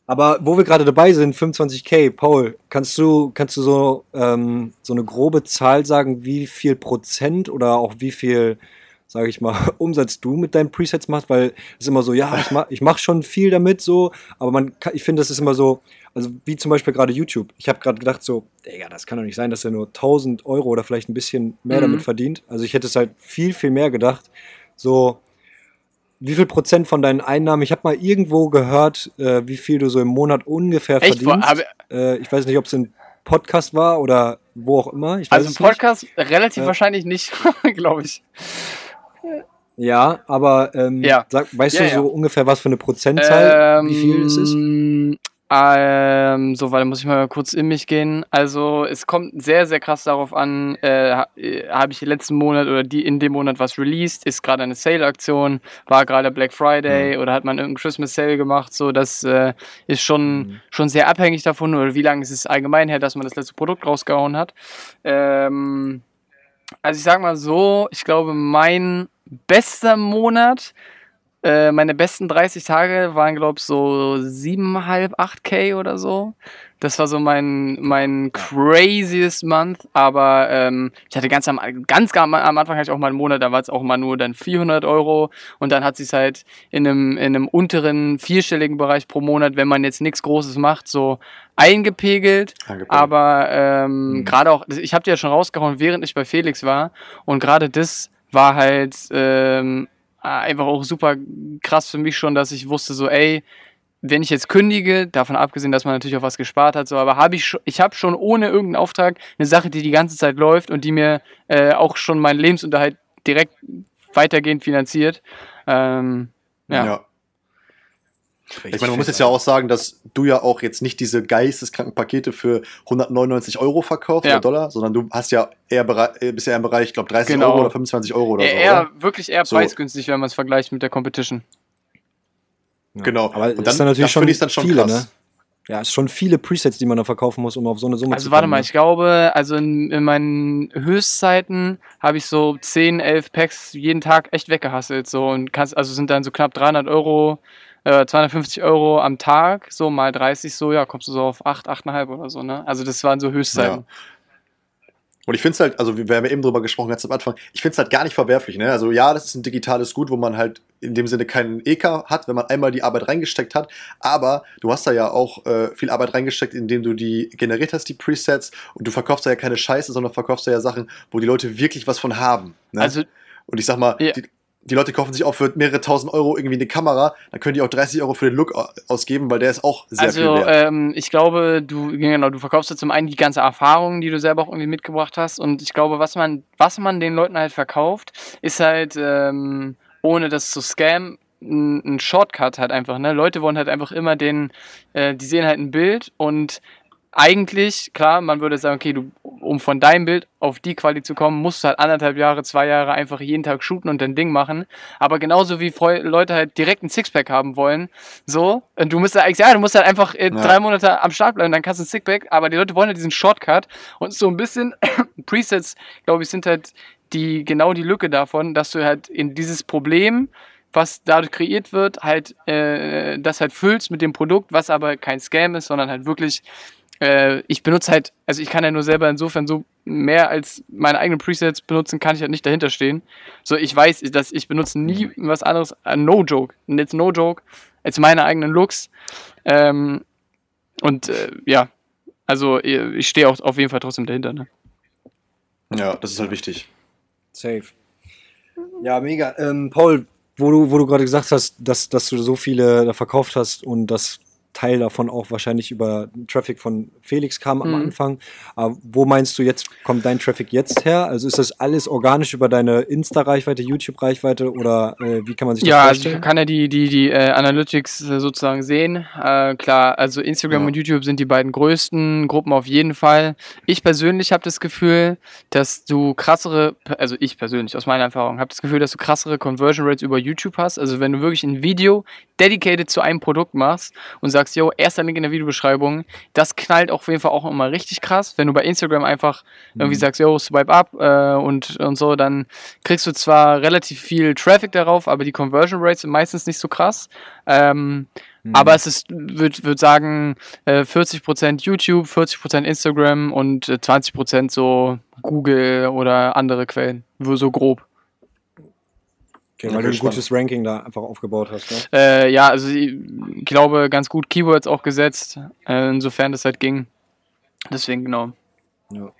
Aber wo wir gerade dabei sind, 25k, Paul, kannst du, kannst du so, ähm, so eine grobe Zahl sagen, wie viel Prozent oder auch wie viel sage ich mal, Umsatz du mit deinen Presets machst, weil es immer so, ja, ich mache ich mach schon viel damit so, aber man kann, ich finde, das ist immer so, also wie zum Beispiel gerade YouTube. Ich habe gerade gedacht so, Digga, das kann doch nicht sein, dass er nur 1000 Euro oder vielleicht ein bisschen mehr Mhm. damit verdient. Also ich hätte es halt viel, viel mehr gedacht. So, wie viel Prozent von deinen Einnahmen, ich habe mal irgendwo gehört, äh, wie viel du so im Monat ungefähr Echt? verdienst. Äh, ich weiß nicht, ob es ein Podcast war oder wo auch immer. Also im es nicht. Podcast relativ Ja. wahrscheinlich nicht, glaube ich. Ja, aber ähm, Ja. Sag, weißt Ja, du ja. so ungefähr was für eine Prozentzahl, wie viel es ist? Ähm, Ähm, so, weil da muss ich mal kurz in mich gehen. Also es kommt sehr, sehr krass darauf an, äh, ha- äh, habe ich letzten Monat oder die in dem Monat was released, ist gerade eine Sale-Aktion, war gerade Black Friday oder hat man irgendeinen Christmas Sale gemacht, so das äh, ist schon, Mhm. schon sehr abhängig davon oder wie lange ist es allgemein her, dass man das letzte Produkt rausgehauen hat. Ähm, also ich sag mal so, ich glaube mein bester Monat äh, meine besten 30 Tage waren, glaube ich, so 7,5, 8k oder so. Das war so mein, mein craziest Month, aber ähm, ich hatte ganz am, ganz am am Anfang hatte ich auch mal einen Monat, da war es auch mal nur dann 400 Euro und dann hat sich halt in einem, in einem unteren vierstelligen Bereich pro Monat, wenn man jetzt nichts Großes macht, so eingepegelt. Angepeilt. Aber ähm, Mhm. gerade auch, ich habe dir ja schon rausgehauen, während ich bei Felix war. Und gerade das war halt ähm, einfach auch super krass für mich schon, dass ich wusste, so, ey, wenn ich jetzt kündige, davon abgesehen, dass man natürlich auch was gespart hat, so, aber habe ich schon, ich habe schon ohne irgendeinen Auftrag eine Sache, die die ganze Zeit läuft und die mir äh, auch schon meinen Lebensunterhalt direkt weitergehend finanziert. Ähm, ja. ja. Ich meine, man muss jetzt ja auch sagen, dass du ja auch jetzt nicht diese geisteskranken Pakete für 199 Euro verkaufst Ja. oder Dollar, sondern du hast ja eher äh, bist ja im Bereich, ich glaube, 30 Genau. Euro oder 25 Euro oder so. eher, oder? wirklich eher So. preisgünstig, wenn man es vergleicht mit der Competition. Ja. Genau. Aber Und dann- ist dann natürlich das schon ich dann schon viele, krass. ne? Ja, es ist schon viele Presets, die man da verkaufen muss, um auf so eine Summe Also zu warte kommen. mal, ne? ich glaube, also in, in meinen Höchstzeiten habe ich so 10, 11 Packs jeden Tag echt weggehasselt. So und kannst, also sind dann so knapp 300 Euro, äh, 250 Euro am Tag, so mal 30, so ja, kommst du so auf 8, 8,5 oder so, ne? Also das waren so Höchstzeiten. Und ich finde es halt, also wir haben ja eben drüber gesprochen, ganz am Anfang, ich finde es halt gar nicht verwerflich. Ne? Also ja, das ist ein digitales Gut, wo man halt in dem Sinne keinen EK hat, wenn man einmal die Arbeit reingesteckt hat. Aber du hast da ja auch äh, viel Arbeit reingesteckt, indem du die generiert hast, die Presets. Und du verkaufst da ja keine Scheiße, sondern verkaufst da ja Sachen, wo die Leute wirklich was von haben. Ne? Also Und ich sag mal, Ja. die, die Leute kaufen sich auch für mehrere tausend Euro irgendwie eine Kamera, dann können die auch 30 Euro für den Look au- ausgeben, weil der ist auch sehr viel Also, wert. ähm, ich glaube, du, genau, du verkaufst ja zum einen die ganze Erfahrung, die du selber auch irgendwie mitgebracht hast. Und ich glaube, was man, was man den Leuten halt verkauft, ist halt, ähm, ohne das zu scammen, ein ein Shortcut halt einfach, ne? Leute wollen halt einfach immer den, äh, die sehen halt ein Bild und eigentlich, klar, man würde sagen, okay, du, um von deinem Bild auf die Quali zu kommen, musst du halt anderthalb Jahre, zwei Jahre einfach jeden Tag shooten und dein Ding machen. Aber genauso wie Leute halt direkt ein Sixpack haben wollen, so, und du musst halt ja, du musst halt einfach äh, Ja. drei Monate am Start bleiben, dann kannst du ein Sixpack, aber die Leute wollen halt diesen Shortcut und so ein bisschen Presets, glaube ich, sind halt die, genau die Lücke davon, dass du halt in dieses Problem, was dadurch kreiert wird, halt, äh, das halt füllst mit dem Produkt, was aber kein Scam ist, sondern halt wirklich, äh, ich benutze halt, also ich kann ja nur selber insofern so mehr als meine eigenen Presets benutzen, kann ich halt nicht dahinter stehen. So, ich weiß, dass ich benutze nie was anderes, äh, no joke, und jetzt no joke, als meine eigenen Looks. Ähm, und äh, ja, also äh, ich stehe auch auf jeden Fall trotzdem dahinter. Ne? ja, das ist halt wichtig. Safe. Ja, mega. Ähm, Paul, wo du, wo du gerade gesagt hast, dass, dass du so viele da verkauft hast und das Teil davon auch wahrscheinlich über Traffic von Felix kam am Mhm. Anfang. Aber wo meinst du jetzt, kommt dein Traffic jetzt her? Also ist das alles organisch über deine Insta-Reichweite, YouTube-Reichweite oder äh, wie kann man sich das Ja, also vorstellen? ich kann ja die, die, die äh, Analytics äh, sozusagen sehen. Äh, klar, also Instagram Ja. und YouTube sind die beiden größten Gruppen auf jeden Fall. Ich persönlich habe das Gefühl, dass du krassere, also ich persönlich aus meiner Erfahrung, habe das Gefühl, dass du krassere Conversion Rates über YouTube hast. Also wenn du wirklich ein Video dedicated zu einem Produkt machst und sagst, yo, erster Link in der Videobeschreibung, das knallt auf jeden Fall auch immer richtig krass. Wenn du bei Instagram einfach irgendwie Mhm. sagst, yo, swipe up äh, und, und so, dann kriegst du zwar relativ viel Traffic darauf, aber die Conversion Rates sind meistens nicht so krass. Ähm, Mhm. Aber es ist, würde würd sagen, äh, 40% YouTube, 40% Instagram und äh, 20% so Google oder andere Quellen. So grob. Okay, Ja, weil du ein gespannt. gutes Ranking da einfach aufgebaut hast. Ne? Äh, ja, also ich glaube, ganz gut Keywords auch gesetzt, äh, insofern das halt ging. Deswegen, genau. Ja.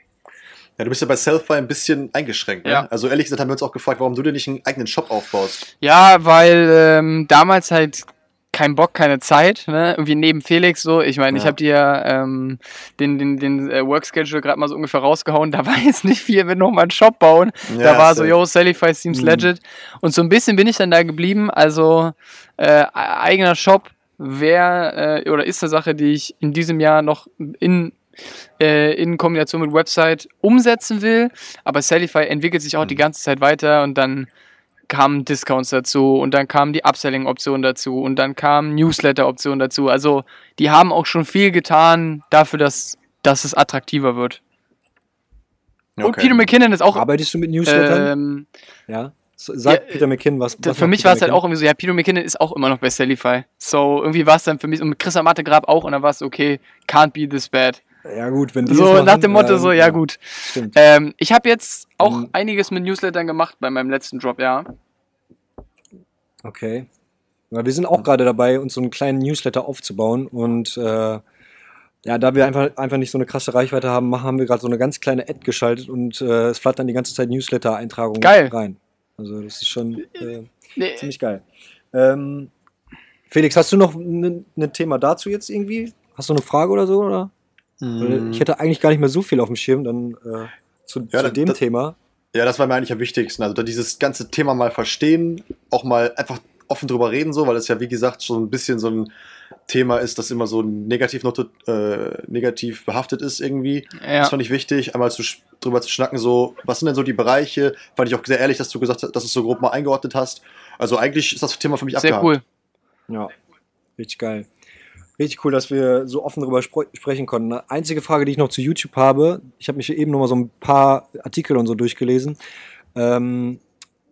Ja, du bist ja bei Selfie ein bisschen eingeschränkt. Ne? Ja. Also ehrlich gesagt haben wir uns auch gefragt, warum du dir nicht einen eigenen Shop aufbaust. Ja, weil ähm, damals halt kein Bock, keine Zeit, ne? Irgendwie neben Felix so. Ich meine, ich Ja. habe dir ähm, den, den, den äh, Workschedule gerade mal so ungefähr rausgehauen. Da war jetzt nicht viel, wenn nochmal einen Shop bauen. da Ja, war so, yo, Salify seems Mhm. legit. Und so ein bisschen bin ich dann da geblieben. Also äh, eigener Shop wäre äh, oder ist eine Sache, die ich in diesem Jahr noch in äh, in Kombination mit Website umsetzen will. Aber Salify entwickelt sich auch die Mhm. ganze Zeit weiter und dann kamen Discounts dazu und dann kamen die Upselling-Optionen dazu und dann kamen Newsletter-Optionen dazu. Also die haben auch schon viel getan dafür, dass, dass es attraktiver wird. Und Okay. Peter McKinnon ist auch. Arbeitest du mit Newslettern? Ähm, ja. So, Sag ja, Peter McKinn was. was für mich war es halt auch irgendwie so, ja, Peter McKinnon ist auch immer noch bei Salify. So, irgendwie war es dann für mich, und mit Chris Amate Grab auch, und dann war es okay, can't be this bad. Ja, gut, wenn die So machen, nach dem Motto, so, ja, gut. Stimmt. Ähm, ich habe jetzt auch Mhm. einiges mit Newslettern gemacht bei meinem letzten Drop, ja. Okay. Ja, wir sind auch gerade dabei, uns so einen kleinen Newsletter aufzubauen und äh, ja, da wir einfach, einfach nicht so eine krasse Reichweite haben, machen- haben wir gerade so eine ganz kleine Ad geschaltet und äh, es flattern die ganze Zeit Newsletter-Eintragungen Geil. rein. Also das ist schon äh, Nee, ziemlich geil. Ähm, Felix, hast du noch ein ne Thema dazu jetzt irgendwie? Hast du eine Frage oder so? Oder? Mhm. Ich hätte eigentlich gar nicht mehr so viel auf dem Schirm dann äh, zu, Ja, zu dem das- Thema. Ja, das war mir eigentlich am wichtigsten. Also da dieses ganze Thema mal verstehen, auch mal einfach offen drüber reden, so, weil es ja wie gesagt schon ein bisschen so ein Thema ist, das immer so negativ, noch, äh, negativ behaftet ist irgendwie. ja. Das fand ich wichtig, einmal zu, drüber zu schnacken, so, was sind denn so die Bereiche? Fand ich auch sehr ehrlich, dass du gesagt hast, dass du es so grob mal eingeordnet hast. Also eigentlich ist das Thema für mich Sehr abgehakt. cool. Ja, richtig geil. Richtig cool, dass wir so offen darüber spre sprechen konnten. Eine einzige Frage, die ich noch zu YouTube habe, ich habe mich eben noch mal so ein paar Artikel und so durchgelesen. Ähm,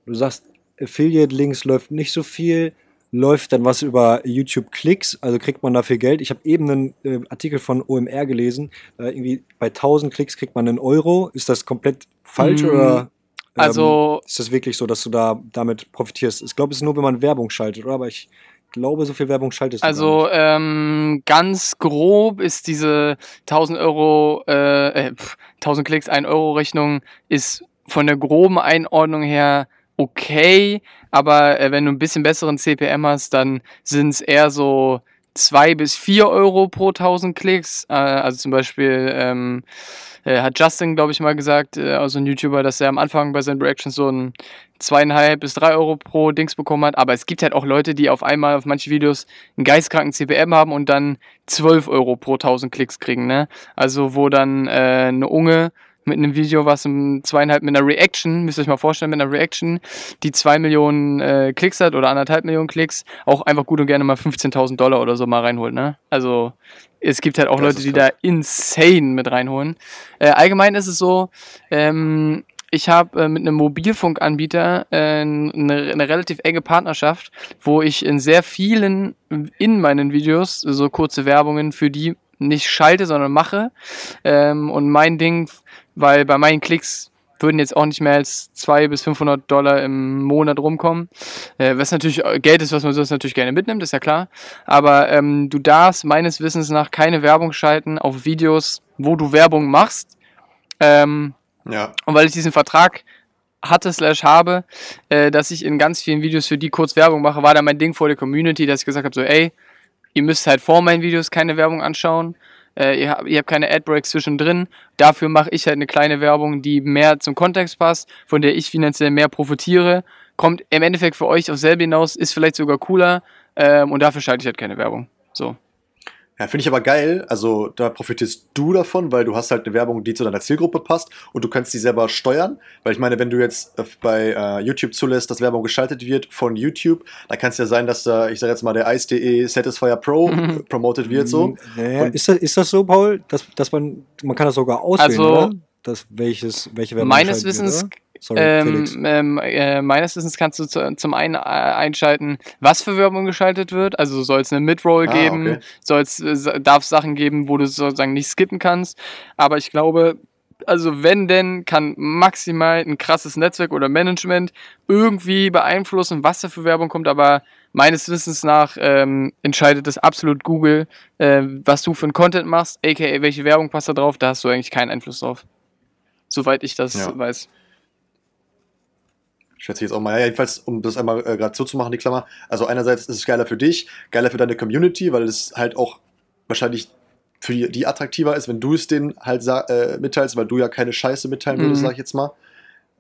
du sagst, Affiliate-Links läuft nicht so viel. Läuft dann was über YouTube-Klicks, also kriegt man dafür Geld. Ich habe eben einen äh, Artikel von OMR gelesen. Äh, irgendwie bei 1000 Klicks kriegt man einen Euro. Ist das komplett falsch Mm, oder ähm, Also, ist das wirklich so, dass du da damit profitierst? Ich glaube, es ist nur, wenn man Werbung schaltet, oder? Aber ich glaube, so viel Werbung schaltest du Also ähm, ganz grob ist diese 1000 Euro, äh, äh, pf, 1000 Klicks, 1 Euro Rechnung ist von der groben Einordnung her okay, aber äh, wenn du ein bisschen besseren CPM hast, dann sind es eher so 2 bis 4 Euro pro 1000 Klicks. Äh, also zum Beispiel ähm, äh, hat Justin, glaube ich, mal gesagt, äh, also ein YouTuber, dass er am Anfang bei seinen Reactions so ein zweieinhalb bis drei Euro pro Dings bekommen hat. Aber es gibt halt auch Leute, die auf einmal auf manche Videos einen geistkranken CPM haben und dann 12 Euro pro 1000 Klicks kriegen. Ne? Also wo dann äh, eine Unge mit einem Video, was um zweieinhalb mit einer Reaction, müsst ihr euch mal vorstellen, mit einer Reaction, die zwei Millionen äh, Klicks hat oder anderthalb Millionen Klicks, auch einfach gut und gerne mal 15.000 Dollar oder so mal reinholt. Ne? Also es gibt halt auch Das Leute, die da insane mit reinholen. Äh, allgemein ist es so, ähm, ich habe äh, mit einem Mobilfunkanbieter äh, eine, eine relativ enge Partnerschaft, wo ich in sehr vielen in meinen Videos so kurze Werbungen für die nicht schalte, sondern mache. Ähm, und mein Ding, weil bei meinen Klicks würden jetzt auch nicht mehr als 200 bis 500 Dollar im Monat rumkommen. Äh, was natürlich äh, Geld ist, was man sonst natürlich gerne mitnimmt, ist ja klar. Aber ähm, du darfst meines Wissens nach keine Werbung schalten auf Videos, wo du Werbung machst. Ähm, Ja. und weil ich diesen Vertrag hatte slash habe, äh, dass ich in ganz vielen Videos für die kurz Werbung mache, war da mein Ding vor der Community, dass ich gesagt habe, so ey, ihr müsst halt vor meinen Videos keine Werbung anschauen, äh, ihr, habt, ihr habt keine Adbreaks zwischendrin, dafür mache ich halt eine kleine Werbung, die mehr zum Kontext passt, von der ich finanziell mehr profitiere, kommt im Endeffekt für euch auf selbe hinaus, ist vielleicht sogar cooler ähm, und dafür schalte ich halt keine Werbung. So. Ja, finde ich aber geil. Also da profitierst du davon, weil du hast halt eine Werbung, die zu deiner Zielgruppe passt und du kannst die selber steuern. Weil ich meine, wenn du jetzt äh, bei äh, YouTube zulässt, dass Werbung geschaltet wird von YouTube, dann kann es ja sein, dass da, ich sage jetzt mal, der Ice.de Satisfier Pro Mhm. promoted wird so. Naja, Und- ist, das, ist das so, Paul? Dass, dass man, man kann das sogar auswählen, Also, oder? Das, welches, welche Werbung Meines Wissens wird, oder? Sorry. Ähm, ähm, äh, meines Wissens kannst du zu, zum einen äh, einschalten, was für Werbung geschaltet wird. Also soll es eine Midroll Ah, geben, okay. soll's, äh, darf es Sachen geben, wo du sozusagen nicht skippen kannst. Aber ich glaube, also wenn denn, kann maximal ein krasses Netzwerk oder Management irgendwie beeinflussen, was da für Werbung kommt, aber meines Wissens nach ähm, entscheidet das absolut Google, äh, was du für ein Content machst, aka welche Werbung passt da drauf, da hast du eigentlich keinen Einfluss drauf. Soweit ich das Ja. weiß. Schätze ich jetzt auch mal. Ja, jedenfalls, um das einmal äh, gerade zuzumachen, die Klammer. Also einerseits ist es geiler für dich, geiler für deine Community, weil es halt auch wahrscheinlich für die, die attraktiver ist, wenn du es denen halt äh, mitteilst, weil du ja keine Scheiße mitteilen würdest, Mhm. sag ich jetzt mal.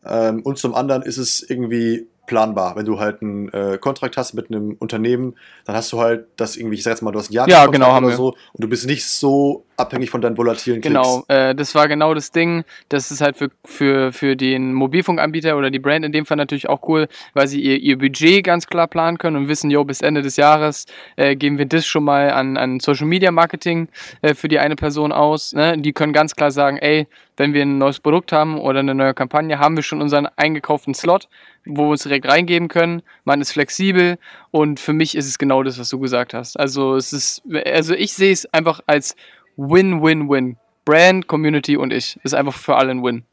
Ähm, und zum anderen ist es irgendwie planbar. Wenn du halt einen äh, Kontrakt hast mit einem Unternehmen, dann hast du halt das irgendwie, ich sag jetzt mal, du hast einen Ja, Jahreskontrakt genau, oder so und du bist nicht so abhängig von deinen volatilen Klicks. Genau, äh, das war genau das Ding. Das ist halt für, für, für den Mobilfunkanbieter oder die Brand in dem Fall natürlich auch cool, weil sie ihr, ihr Budget ganz klar planen können und wissen, jo, bis Ende des Jahres äh, geben wir das schon mal an, an Social Media Marketing äh, für die eine Person aus. Ne? Die können ganz klar sagen, ey, wenn wir ein neues Produkt haben oder eine neue Kampagne, haben wir schon unseren eingekauften Slot, wo wir uns direkt reingeben können. Man ist flexibel und für mich ist es genau das, was du gesagt hast. Also es ist, also ich sehe es einfach als Win-Win-Win. Brand, Community und ich. Ist einfach für alle ein Win.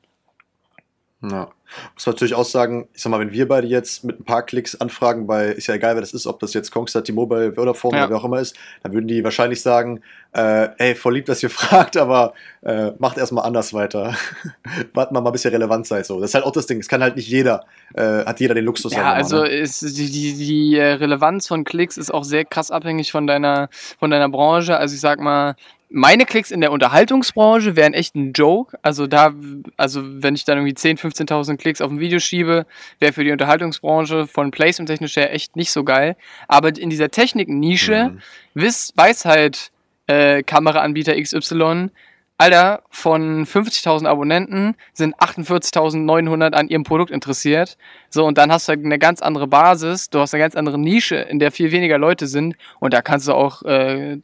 Ja. Muss man natürlich auch sagen, ich sag mal, wenn wir beide jetzt mit ein paar Klicks anfragen bei, ist ja egal, wer das ist, ob das jetzt Kongstar, T-Mobile, Vodafone Ja. oder wer auch immer ist, dann würden die wahrscheinlich sagen, äh, ey, voll lieb, dass ihr fragt, aber äh, macht erstmal anders weiter. Warten wir mal, bis ihr relevant seid. So. Das ist halt auch das Ding, es kann halt nicht jeder, äh, hat jeder den Luxus. Ja, wir mal, also ne? ist die, die, die äh, Relevanz von Klicks ist auch sehr krass abhängig von deiner, von deiner Branche. Also ich sag mal, meine Klicks in der Unterhaltungsbranche wären echt ein Joke. Also da, also wenn ich dann irgendwie 10.000, 15.000 Klicks auf ein Video schiebe, wäre für die Unterhaltungsbranche von Placement technisch her echt nicht so geil. Aber in dieser Technik-Nische Mhm. weiß halt äh, Kameraanbieter XY, Alter, von 50.000 Abonnenten sind 48.900 an ihrem Produkt interessiert. So, und dann hast du halt eine ganz andere Basis, du hast eine ganz andere Nische, in der viel weniger Leute sind. Und da kannst du auch, äh,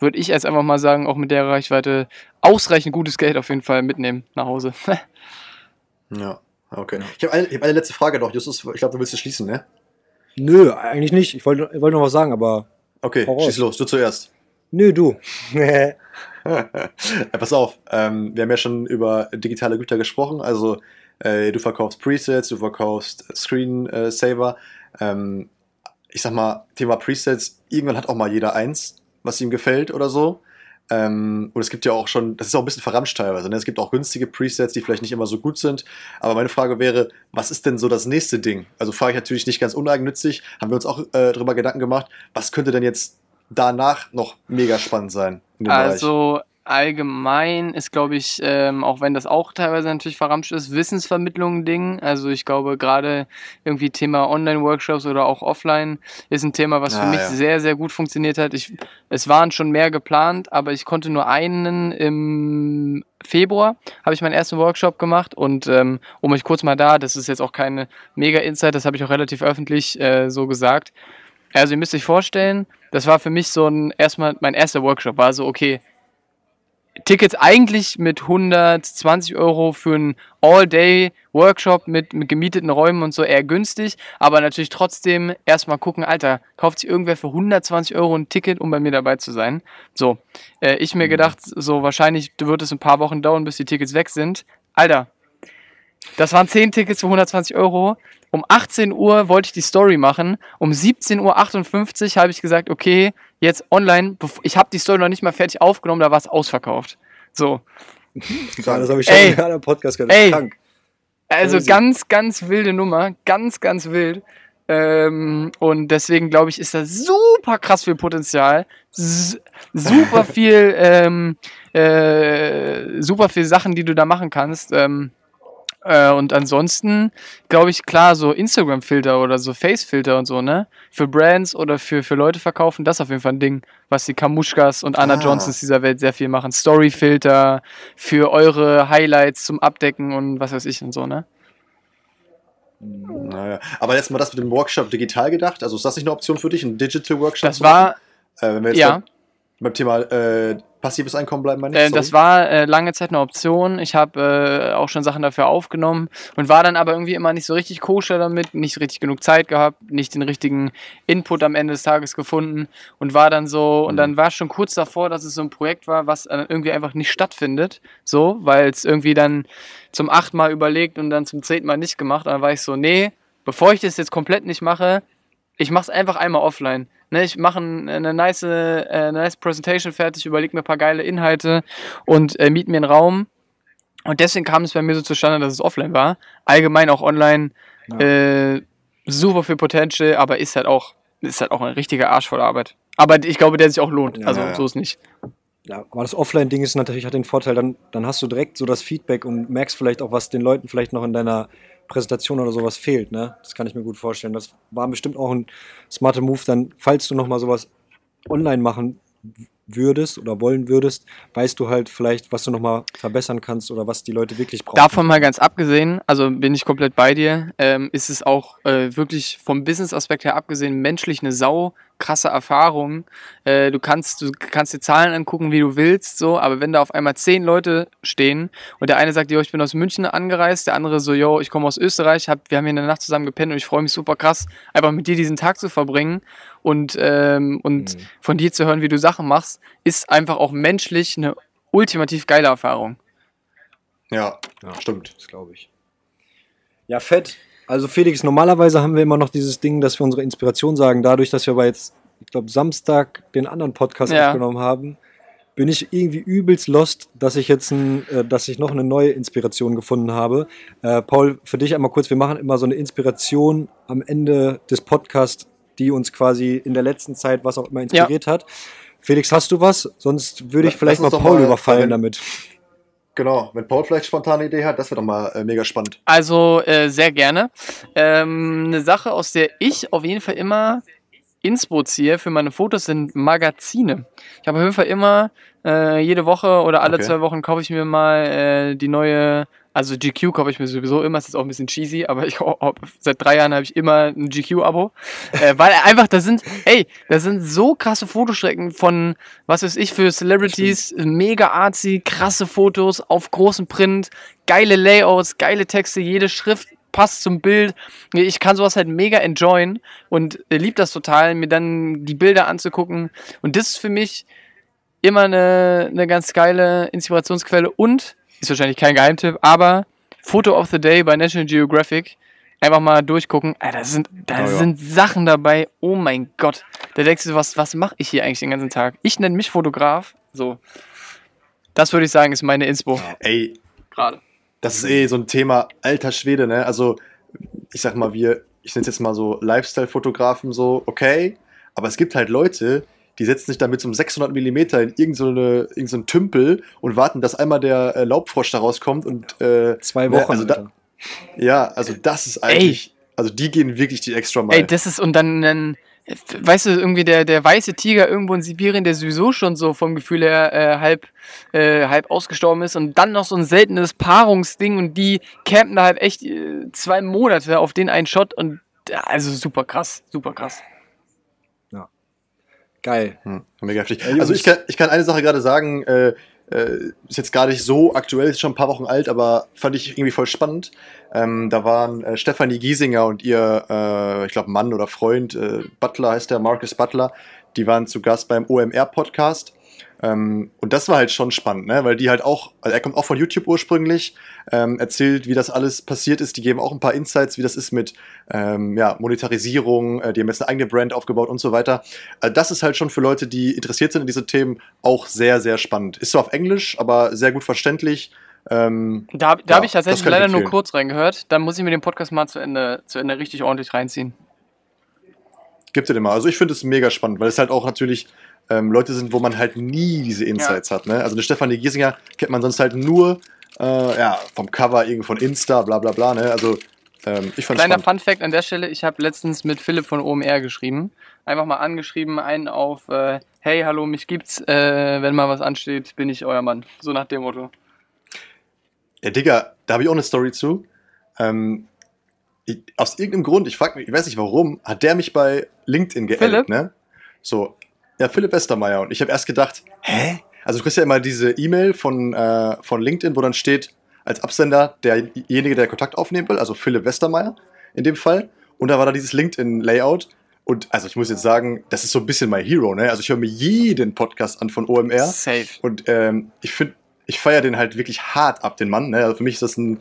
würde ich jetzt einfach mal sagen, auch mit der Reichweite ausreichend gutes Geld auf jeden Fall mitnehmen nach Hause. Ja, okay. Ich habe eine, hab eine letzte Frage noch, Justus. Ich glaube, du willst es schließen, ne? Nö, eigentlich nicht. Ich wollte ich wollte noch was sagen, aber. Okay, schieß los, du zuerst. Nö, du. ja, pass auf, ähm, wir haben ja schon über digitale Güter gesprochen. Also, äh, du verkaufst Presets, du verkaufst Screensaver. Ähm, ich sag mal, Thema Presets, irgendwann hat auch mal jeder eins, was ihm gefällt oder so. Ähm, und es gibt ja auch schon, das ist auch ein bisschen verramscht teilweise. Ne? Es gibt auch günstige Presets, die vielleicht nicht immer so gut sind. Aber meine Frage wäre, was ist denn so das nächste Ding? Also frage ich natürlich nicht ganz uneigennützig, haben wir uns auch äh, darüber Gedanken gemacht, was könnte denn jetzt danach noch mega spannend sein in dem Bereich? Allgemein ist, glaube ich, ähm, auch wenn das auch teilweise natürlich verramscht ist, Wissensvermittlung ein Ding. Also ich glaube, gerade irgendwie Thema Online-Workshops oder auch offline ist ein Thema, was für Ah, mich ja. sehr, sehr gut funktioniert hat. Ich, es waren schon mehr geplant, aber ich konnte nur einen im Februar habe ich meinen ersten Workshop gemacht und ähm, um euch kurz mal da, das ist jetzt auch keine mega Insight, das habe ich auch relativ öffentlich äh, so gesagt. Also ihr müsst euch vorstellen, das war für mich so ein erstmal mein erster Workshop war so okay, Tickets eigentlich mit 120 Euro für einen All-Day-Workshop mit, mit gemieteten Räumen und so eher günstig, aber natürlich trotzdem erstmal gucken, Alter, kauft sich irgendwer für 120 Euro ein Ticket, um bei mir dabei zu sein? So, äh, ich mir gedacht, so wahrscheinlich wird es ein paar Wochen dauern, bis die Tickets weg sind. Alter, das waren 10 Tickets für 120 Euro. Um 18 Uhr wollte ich die Story machen. Um 17.58 Uhr habe ich gesagt, okay, jetzt online. Ich habe die Story noch nicht mal fertig aufgenommen, da war es ausverkauft. So. Ja, das habe ich schon Ey. in einem Podcast gehört. Ey. Krank. Also Crazy. ganz, ganz wilde Nummer. Ganz, ganz wild. Ähm, und deswegen glaube ich, ist da super krass viel Potenzial. Super viel, ähm, äh, super viel Sachen, die du da machen kannst. Ähm, äh, und ansonsten glaube ich, klar, so Instagram-Filter oder so Face-Filter und so, ne? Für Brands oder für, für Leute verkaufen, das ist auf jeden Fall ein Ding, was die Kamuschkas und Anna Ah. Johnsons dieser Welt sehr viel machen. Story-Filter für eure Highlights zum Abdecken und was weiß ich und so, ne? Naja. Aber jetzt mal das mit dem Workshop digital gedacht. Also ist das nicht eine Option für dich, ein Digital Workshop? Das war, Äh, wenn wir jetzt ja. Beim Thema äh, passives Einkommen bleiben, meine Äh, ich? das war äh, lange Zeit eine Option. Ich habe äh, auch schon Sachen dafür aufgenommen und war dann aber irgendwie immer nicht so richtig koscher damit, nicht richtig genug Zeit gehabt, nicht den richtigen Input am Ende des Tages gefunden und war dann so, und Mhm. dann war es schon kurz davor, dass es so ein Projekt war, was äh, irgendwie einfach nicht stattfindet, so, weil es irgendwie dann zum achten Mal überlegt und dann zum zehnten Mal nicht gemacht. Und dann war ich so, nee, bevor ich das jetzt komplett nicht mache, ich mache es einfach einmal offline. Ne, ich mache ein, eine, nice, äh, eine nice Presentation fertig, überlege mir ein paar geile Inhalte und äh, miete mir einen Raum. Und deswegen kam es bei mir so zustande, dass es offline war. Allgemein auch online. Äh, super viel Potential, aber ist halt auch, ist halt auch ein richtiger Arsch voll Arbeit. Aber ich glaube, der sich auch lohnt. Ja, also ja. so ist nicht. Ja, aber das Offline-Ding ist natürlich hat den Vorteil, dann, dann hast du direkt so das Feedback und merkst vielleicht auch, was den Leuten vielleicht noch in deiner Präsentation oder sowas fehlt. Ne? Das kann ich mir gut vorstellen. Das war bestimmt auch ein smarter Move, dann, falls du nochmal sowas online machen würdest oder wollen würdest, weißt du halt vielleicht, was du nochmal verbessern kannst oder was die Leute wirklich brauchen. Davon mal ganz abgesehen, also bin ich komplett bei dir, ähm, ist es auch äh, wirklich vom Business-Aspekt her abgesehen menschlich eine sau krasse Erfahrung. Äh, du kannst du kannst dir Zahlen angucken, wie du willst, so, aber wenn da auf einmal zehn Leute stehen und der eine sagt, jo, ich bin aus München angereist, der andere so, jo, ich komme aus Österreich, hab, wir haben hier in der Nacht zusammen gepennt und ich freue mich super krass, einfach mit dir diesen Tag zu verbringen und, ähm, und Mhm. von dir zu hören, wie du Sachen machst, ist einfach auch menschlich eine ultimativ geile Erfahrung. Ja, Ja. stimmt. Das glaube ich. Ja, fett. Also Felix, normalerweise haben wir immer noch dieses Ding, dass wir unsere Inspiration sagen. Dadurch, dass wir aber jetzt, ich glaube, Samstag den anderen Podcast Ja. aufgenommen haben, bin ich irgendwie übelst lost, dass ich jetzt ein, äh, dass ich noch eine neue Inspiration gefunden habe. Äh, Paul, für dich einmal kurz, wir machen immer so eine Inspiration am Ende des Podcasts, die uns quasi in der letzten Zeit was auch immer inspiriert hat. Felix, hast du was? Sonst würde ich vielleicht mal Paul mal- überfallen damit. Genau, wenn Paul vielleicht spontane Idee hat, das wäre doch mal äh, mega spannend. Also äh, sehr gerne. Ähm, eine Sache, aus der ich auf jeden Fall immer Inspo ziehe für meine Fotos, sind Magazine. Ich habe auf jeden Fall immer äh, jede Woche oder alle Okay. zwei Wochen kaufe ich mir mal äh, die neue, also GQ kaufe ich mir sowieso immer, ist jetzt auch ein bisschen cheesy, aber ich seit drei Jahren habe ich immer ein GQ-Abo, äh, weil einfach da sind, ey, da sind so krasse Fotostrecken von, was weiß ich, für Celebrities, mega artsy, krasse Fotos auf großem Print, geile Layouts, geile Texte, jede Schrift passt zum Bild. Ich kann sowas halt mega enjoyen und äh, lieb das total, mir dann die Bilder anzugucken. Und das ist für mich immer eine, eine ganz geile Inspirationsquelle und ist wahrscheinlich kein Geheimtipp, aber Photo of the Day bei National Geographic. Einfach mal durchgucken. Alter, da sind, da Oh ja. sind Sachen dabei. Oh mein Gott. Da denkst du, was, was mache ich hier eigentlich den ganzen Tag? Ich nenne mich Fotograf. So. Das würde ich sagen, ist meine Inspo. Ey, Gerade. das ist eh so ein Thema alter Schwede, ne? Also, ich sag mal, wir, ich nenne es jetzt mal so Lifestyle-Fotografen, so, okay, aber es gibt halt Leute, die setzen sich dann mit so einem 600 mm in irgendeinen so eine- irgend so einen Tümpel und warten, dass einmal der äh, Laubfrosch da rauskommt und äh, Zwei Ne, Wochen. also da- ja, also das ist eigentlich, also die gehen wirklich die extra Mile. Ey, das ist, und dann, dann weißt du, irgendwie der, der weiße Tiger irgendwo in Sibirien, der sowieso schon so vom Gefühl her äh, halb, äh, halb ausgestorben ist und dann noch so ein seltenes Paarungsding und die campen da halt echt äh, zwei Monate auf den einen Shot und also super krass, super krass. Geil. Hm, mega heftig. Also ich kann, ich kann eine Sache gerade sagen, äh, äh, ist jetzt gar nicht so aktuell, ist schon ein paar Wochen alt, aber fand ich irgendwie voll spannend. Ähm, da waren äh, Stefanie Giesinger und ihr, äh, ich glaube, Mann oder Freund, äh, Butler heißt der, Marcus Butler, die waren zu Gast beim OMR-Podcast. Ähm, und das war halt schon spannend, ne? weil die halt auch, also er kommt auch von YouTube ursprünglich, ähm, erzählt, wie das alles passiert ist. Die geben auch ein paar Insights, wie das ist mit ähm, ja, Monetarisierung, äh, die haben jetzt eine eigene Brand aufgebaut und so weiter. Also das ist halt schon für Leute, die interessiert sind in diese Themen, auch sehr, sehr spannend. Ist zwar auf Englisch, aber sehr gut verständlich. Ähm, Da, da Ja, habe ich tatsächlich kann ich leider nur kurz reingehört. Dann muss ich mir den Podcast mal zu Ende, zu Ende richtig ordentlich reinziehen. gibt es immer. Also ich finde es mega spannend, weil es halt auch natürlich ähm, Leute sind, wo man halt nie diese Insights hat. Ne? Also eine Stefanie Giesinger kennt man sonst halt nur äh, ja, vom Cover, irgendwo von Insta, bla bla bla. Ne? Also ähm, ich fand Kleiner spannend. Fun Fact an der Stelle, ich habe letztens mit Philipp von OMR geschrieben. Einfach mal angeschrieben, einen auf, äh, hey, hallo, mich gibt's, äh, wenn mal was ansteht, bin ich euer Mann. So nach dem Motto. Ja, Digga, da habe ich auch eine Story zu. Ähm, ich, aus irgendeinem Grund, ich frage mich, ich weiß nicht warum, hat der mich bei LinkedIn geaddet, Philipp? ne? So, ja, Philipp Westermeier. Und ich habe erst gedacht, hä? Also du kriegst ja immer diese E-Mail von, äh, von LinkedIn, wo dann steht, als Absender derjenige, der Kontakt aufnehmen will, also Philipp Westermeier in dem Fall. Und da war da dieses LinkedIn-Layout. Und also ich muss jetzt sagen, das ist so ein bisschen mein Hero, ne? Also ich höre mir jeden Podcast an von OMR. Safe. Und ähm, ich finde, ich feiere den halt wirklich hart ab, den Mann. Ne? Also für mich ist das ein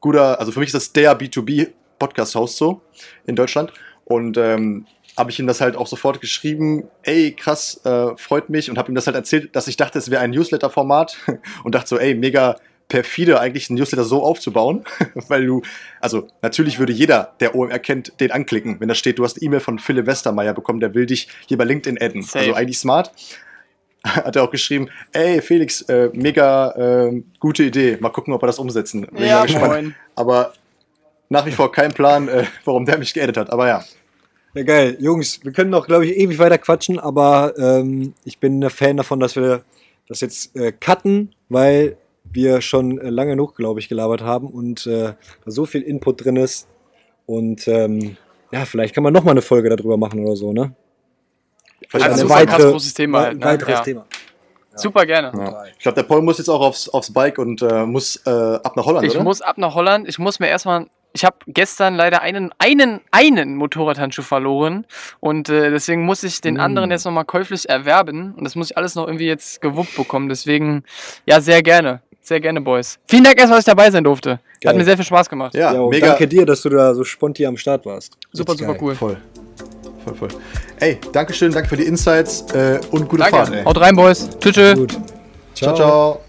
guter, also für mich ist das der B2B-Podcast-Host so in Deutschland. Und ähm, habe ich ihm das halt auch sofort geschrieben, ey, krass, äh, freut mich und habe ihm das halt erzählt, dass ich dachte, es wäre ein Newsletter-Format und dachte so, ey, mega perfide eigentlich ein Newsletter so aufzubauen, weil du, also natürlich würde jeder, der OMR kennt, den anklicken, wenn da steht, du hast eine E-Mail von Philipp Westermeier bekommen, der will dich hier bei LinkedIn adden. Safe. Also eigentlich smart. Hat er auch geschrieben, ey Felix, äh, mega äh, gute Idee, mal gucken, ob wir das umsetzen. Bin Ja, mal gespannt. moin. Aber nach wie vor kein Plan, äh, warum der mich geaddet hat. Aber ja, Ja, geil. Jungs, wir können noch, glaube ich, ewig weiter quatschen, aber ähm, ich bin ein Fan davon, dass wir das jetzt äh, cutten, weil wir schon äh, lange genug, glaube ich, gelabert haben und äh, da so viel Input drin ist. Und ähm, ja, vielleicht kann man noch mal eine Folge darüber machen oder so, ne? vielleicht Also super weitere- krass großes Thema halt, Ein ne? weiteres Ja. Thema. Super gerne. Ja. Ich glaube, der Paul muss jetzt auch aufs, aufs Bike und äh, muss äh, ab nach Holland, Ich oder? muss ab nach Holland. Ich muss mir erstmal. Ich habe gestern leider einen, einen, einen Motorradhandschuh verloren und äh, deswegen muss ich den Mm. anderen jetzt nochmal käuflich erwerben und das muss ich alles noch irgendwie jetzt gewuppt bekommen. Deswegen, ja, sehr gerne. Sehr gerne, Boys. Vielen Dank erstmal, dass ich dabei sein durfte. Geil. Hat mir sehr viel Spaß gemacht. ja, Ja, mega. danke dir, dass du da so spontan am Start warst. super, super geil. cool. Voll. Voll, voll. Ey, danke schön, danke für die Insights äh, und gute Fahrt, Danke. ey. Haut rein, Boys. Tschüss. tschüss. Gut. Ciao, ciao.